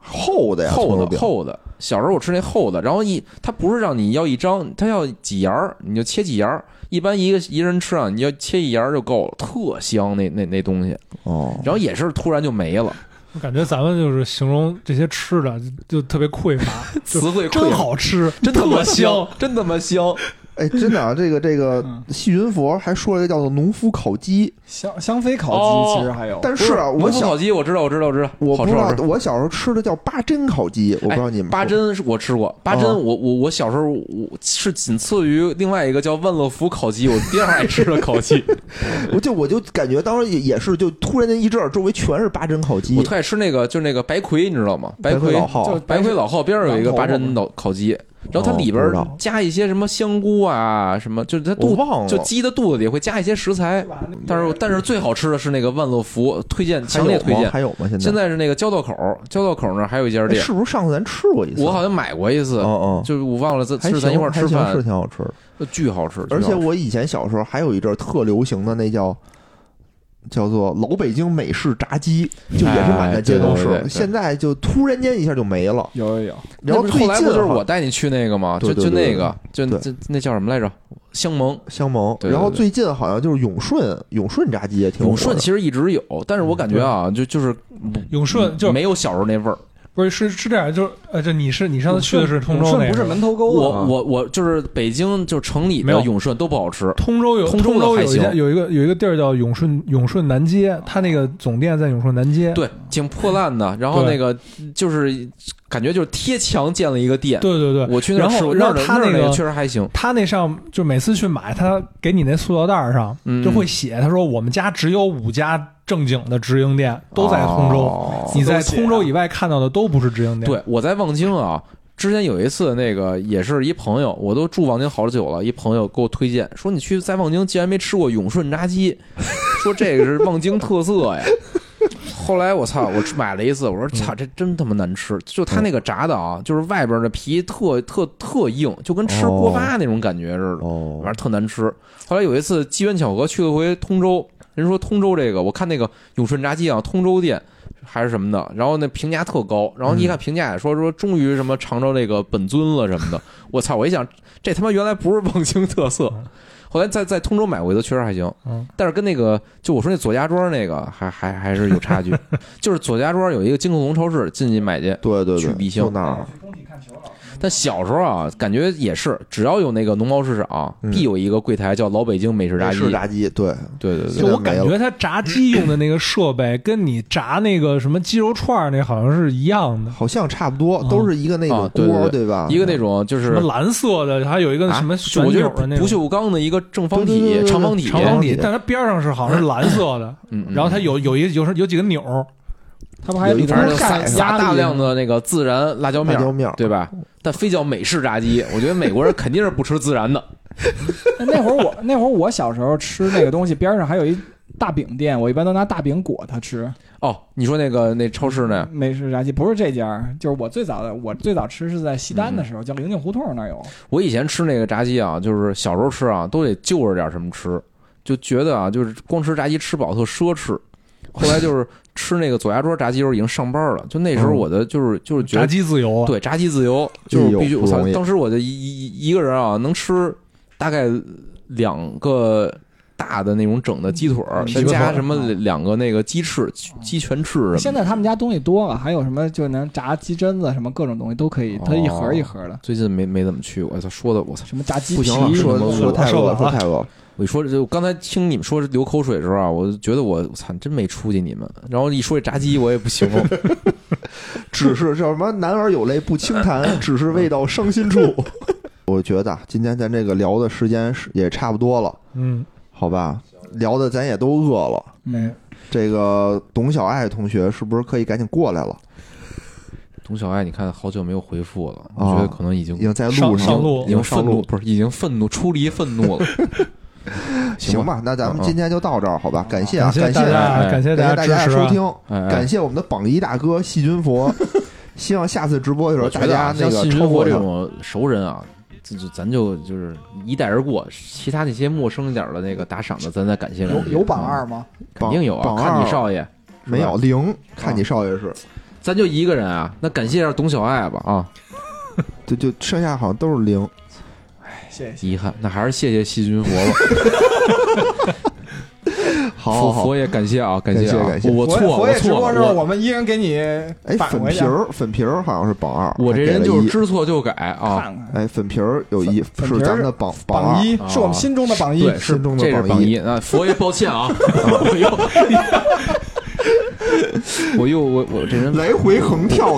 厚的呀，
厚的厚的。小时候我吃那厚的，然后一它不是让你要一张，它要几沿儿，你就切几沿儿。一般一个一人吃啊，你要切一沿儿就够了，特香那那那东西
哦。
然后也是突然就没了。
我感觉咱们就是形容这些吃的就特别匮乏，[LAUGHS]
词汇
真好吃，
真他妈香，真他妈香。
哎，真的啊，[LAUGHS] 这个这个细云佛还说了一个叫做农夫烤鸡，
香香妃烤鸡其实还有，
但是啊，我
小烤鸡我知道，我知道，我知道，
我不知道，我小时候吃的叫八珍烤鸡，我不知道你们
八珍是我吃过，八珍我我我小时候我是仅次于另外一个叫万乐福烤鸡，我第二爱吃的烤鸡，[LAUGHS]
我就我就感觉当时也也是，就突然间一阵周围全是八珍烤鸡，
我特爱吃那个，就是那个白魁，你知道吗？白魁
老号，
白魁老号边上有一个八珍老烤鸡。然后它里边加一些什么香菇啊，什么就是它肚就鸡的肚子里会加一些食材，但是但是最好吃的是那个万乐福，推荐强烈推荐。
还有吗？现在
现在是那个交道口，交道口那还有一家店，
是不是上次咱吃过一次？
我好像买过一次，
嗯嗯，
就是我忘了，是咱一块吃饭，
是挺好吃
的，巨好吃。
而且我以前小时候还有一阵特流行的那叫。叫做老北京美式炸鸡，就也是满大街都是。现在就突然间一下就没了。
有有有。
然后
后来不就是我带你去那个吗？就就那个，就
那
那叫什么来着？香盟
香盟。然后最近好像就是永顺永顺炸鸡也挺。
永顺其实一直有，但是我感觉啊，就就是
永顺就
没有小时候那味儿。
不是是是这样，就是呃，这你是你上次去的是通州
那不是门头沟
我我我就是北京，就城里的永顺都不好吃。
通州有
通
州有
一
有一个有一个地儿叫永顺永顺南街，它那个总店在永顺南街。
对，挺破烂的。然后那个就是感觉就是贴墙建了一个店。
对对对，
我去那
吃，
然后
他那
个确实还行。
他那上就每次去买，他给你那塑料袋上就会写，他说我们家只有五家。正经的直营店都在通州，你在通州以外看到的都不是直营店。
对，我在望京啊，之前有一次那个也是一朋友，我都住望京好久了，一朋友给我推荐说你去在望京竟然没吃过永顺炸鸡，[LAUGHS] 说这个是望京特色呀。后来我操，我买了一次，我说操，这真他妈难吃！就他那个炸的啊，就是外边的皮特特特硬，就跟吃锅巴那种感觉似的，反正特难吃。后来有一次机缘巧合去了回通州。人说通州这个，我看那个永顺炸鸡啊，通州店还是什么的，然后那评价特高，然后一看评价也说说终于什么尝着那个本尊了什么的，[LAUGHS] 我操！我一想，这他妈原来不是望京特色。后来在在通州买过一次，确实还行，但是跟那个就我说那左家庄那个还还还是有差距。[LAUGHS] 就是左家庄有一个金客隆超市，进去买去，
对对对，
去必兴
那儿。
但小时候啊，感觉也是，只要有那个农贸市场，必有一个柜台叫老北京美食炸鸡。
炸鸡，对
对对对。
就我感觉它炸鸡用的那个设备，跟你炸那个什么鸡肉串那好像是一样的，
好像差不多，都是一个那个
锅，
对吧？
一个那种就是
什么蓝色的，还有一个什么旋钮的那
不锈钢的一个正方体、长方体、
长方体，但它边上是好像是蓝色的，然后它有有一有时有几个钮。
它不还里
边
撒
撒大量的那个自然辣椒
面，
对吧？但非叫美式炸鸡，我觉得美国人肯定是不吃自然的。[LAUGHS]
那会儿我那会儿我小时候吃那个东西，边上还有一大饼店，我一般都拿大饼裹它吃。
哦，你说那个那超市呢？
美式炸鸡不是这家，就是我最早的，我最早吃是在西单的时候，叫灵境胡同那儿有。
我以前吃那个炸鸡啊，就是小时候吃啊，都得就着点什么吃，就觉得啊，就是光吃炸鸡吃饱特奢侈。后来就是吃那个左家庄炸鸡时候已经上班了，就那时候我的就是就是觉得
炸鸡自由，
对炸鸡自由就是必须我操！当时我就一一一个人啊能吃大概两个大的那种整的鸡腿儿，再加什么两个那个鸡翅、鸡全翅。
现在他们家东西多了，还有什么就能炸鸡胗子什么各种东西都可以，它一盒一盒的。
最近没没怎么去过，他说的我操
什么炸鸡
不行了，说说太饿了，说太饿了。
我一说就刚才听你们说流口水的时候啊，我就觉得我我操真没出息你们。然后一说这炸鸡我也不行，[LAUGHS]
只是叫什么男儿有泪不轻弹，只是未到伤心处。[LAUGHS] 我觉得今天咱这个聊的时间是也差不多了，
嗯，
好吧，聊的咱也都饿了。
没，
这个董小爱同学是不是可以赶紧过来了？
董小爱，你看好久没有回复了，我觉得可能已经
已经在路
上，
已经愤怒，不是已经愤怒出离愤怒了。[LAUGHS] [LAUGHS]
行吧，那咱们今天就到这儿，好吧？感谢啊，
感
谢
感谢
大
家
收听，感谢我们的榜一大哥细菌佛。[LAUGHS] 希望下次直播的时候，大家那个
细菌佛这种熟人啊，就咱就就是一带而过。其他那些陌生一点的那个打赏的，咱再感谢。
有有榜二吗？
肯定有啊！看你少爷
没有零，看你少爷是，
咱就一个人啊。那感谢一下董小爱吧啊，[LAUGHS]
就就剩下好像都是零。
谢谢，
遗憾，那还是谢谢细菌 [LAUGHS] 佛吧。
好，
佛爷感谢啊，感谢
感谢，
我错，
我错
了，
我们一人给你
哎，粉皮儿，粉皮儿好像是榜二，
我这人就是知错就改啊。
哎，粉皮儿有一是咱们的榜
榜一，是我们心中的榜一，
心中
的
榜一。
啊。佛爷抱歉啊，[LAUGHS] [LAUGHS] 我又，我又我我这人
来回横跳，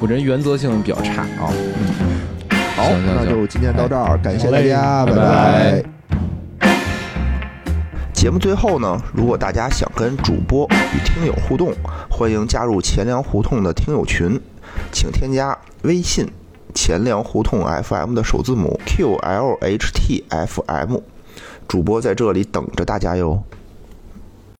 我这人原则性比较差啊。
好，那就今天到这儿，感谢大
家，
拜
拜。
节目最后呢，如果大家想跟主播与听友互动，欢迎加入钱粮胡同的听友群，请添加微信“钱粮胡同 FM” 的首字母 “QLHTFM”，主播在这里等着大家哟。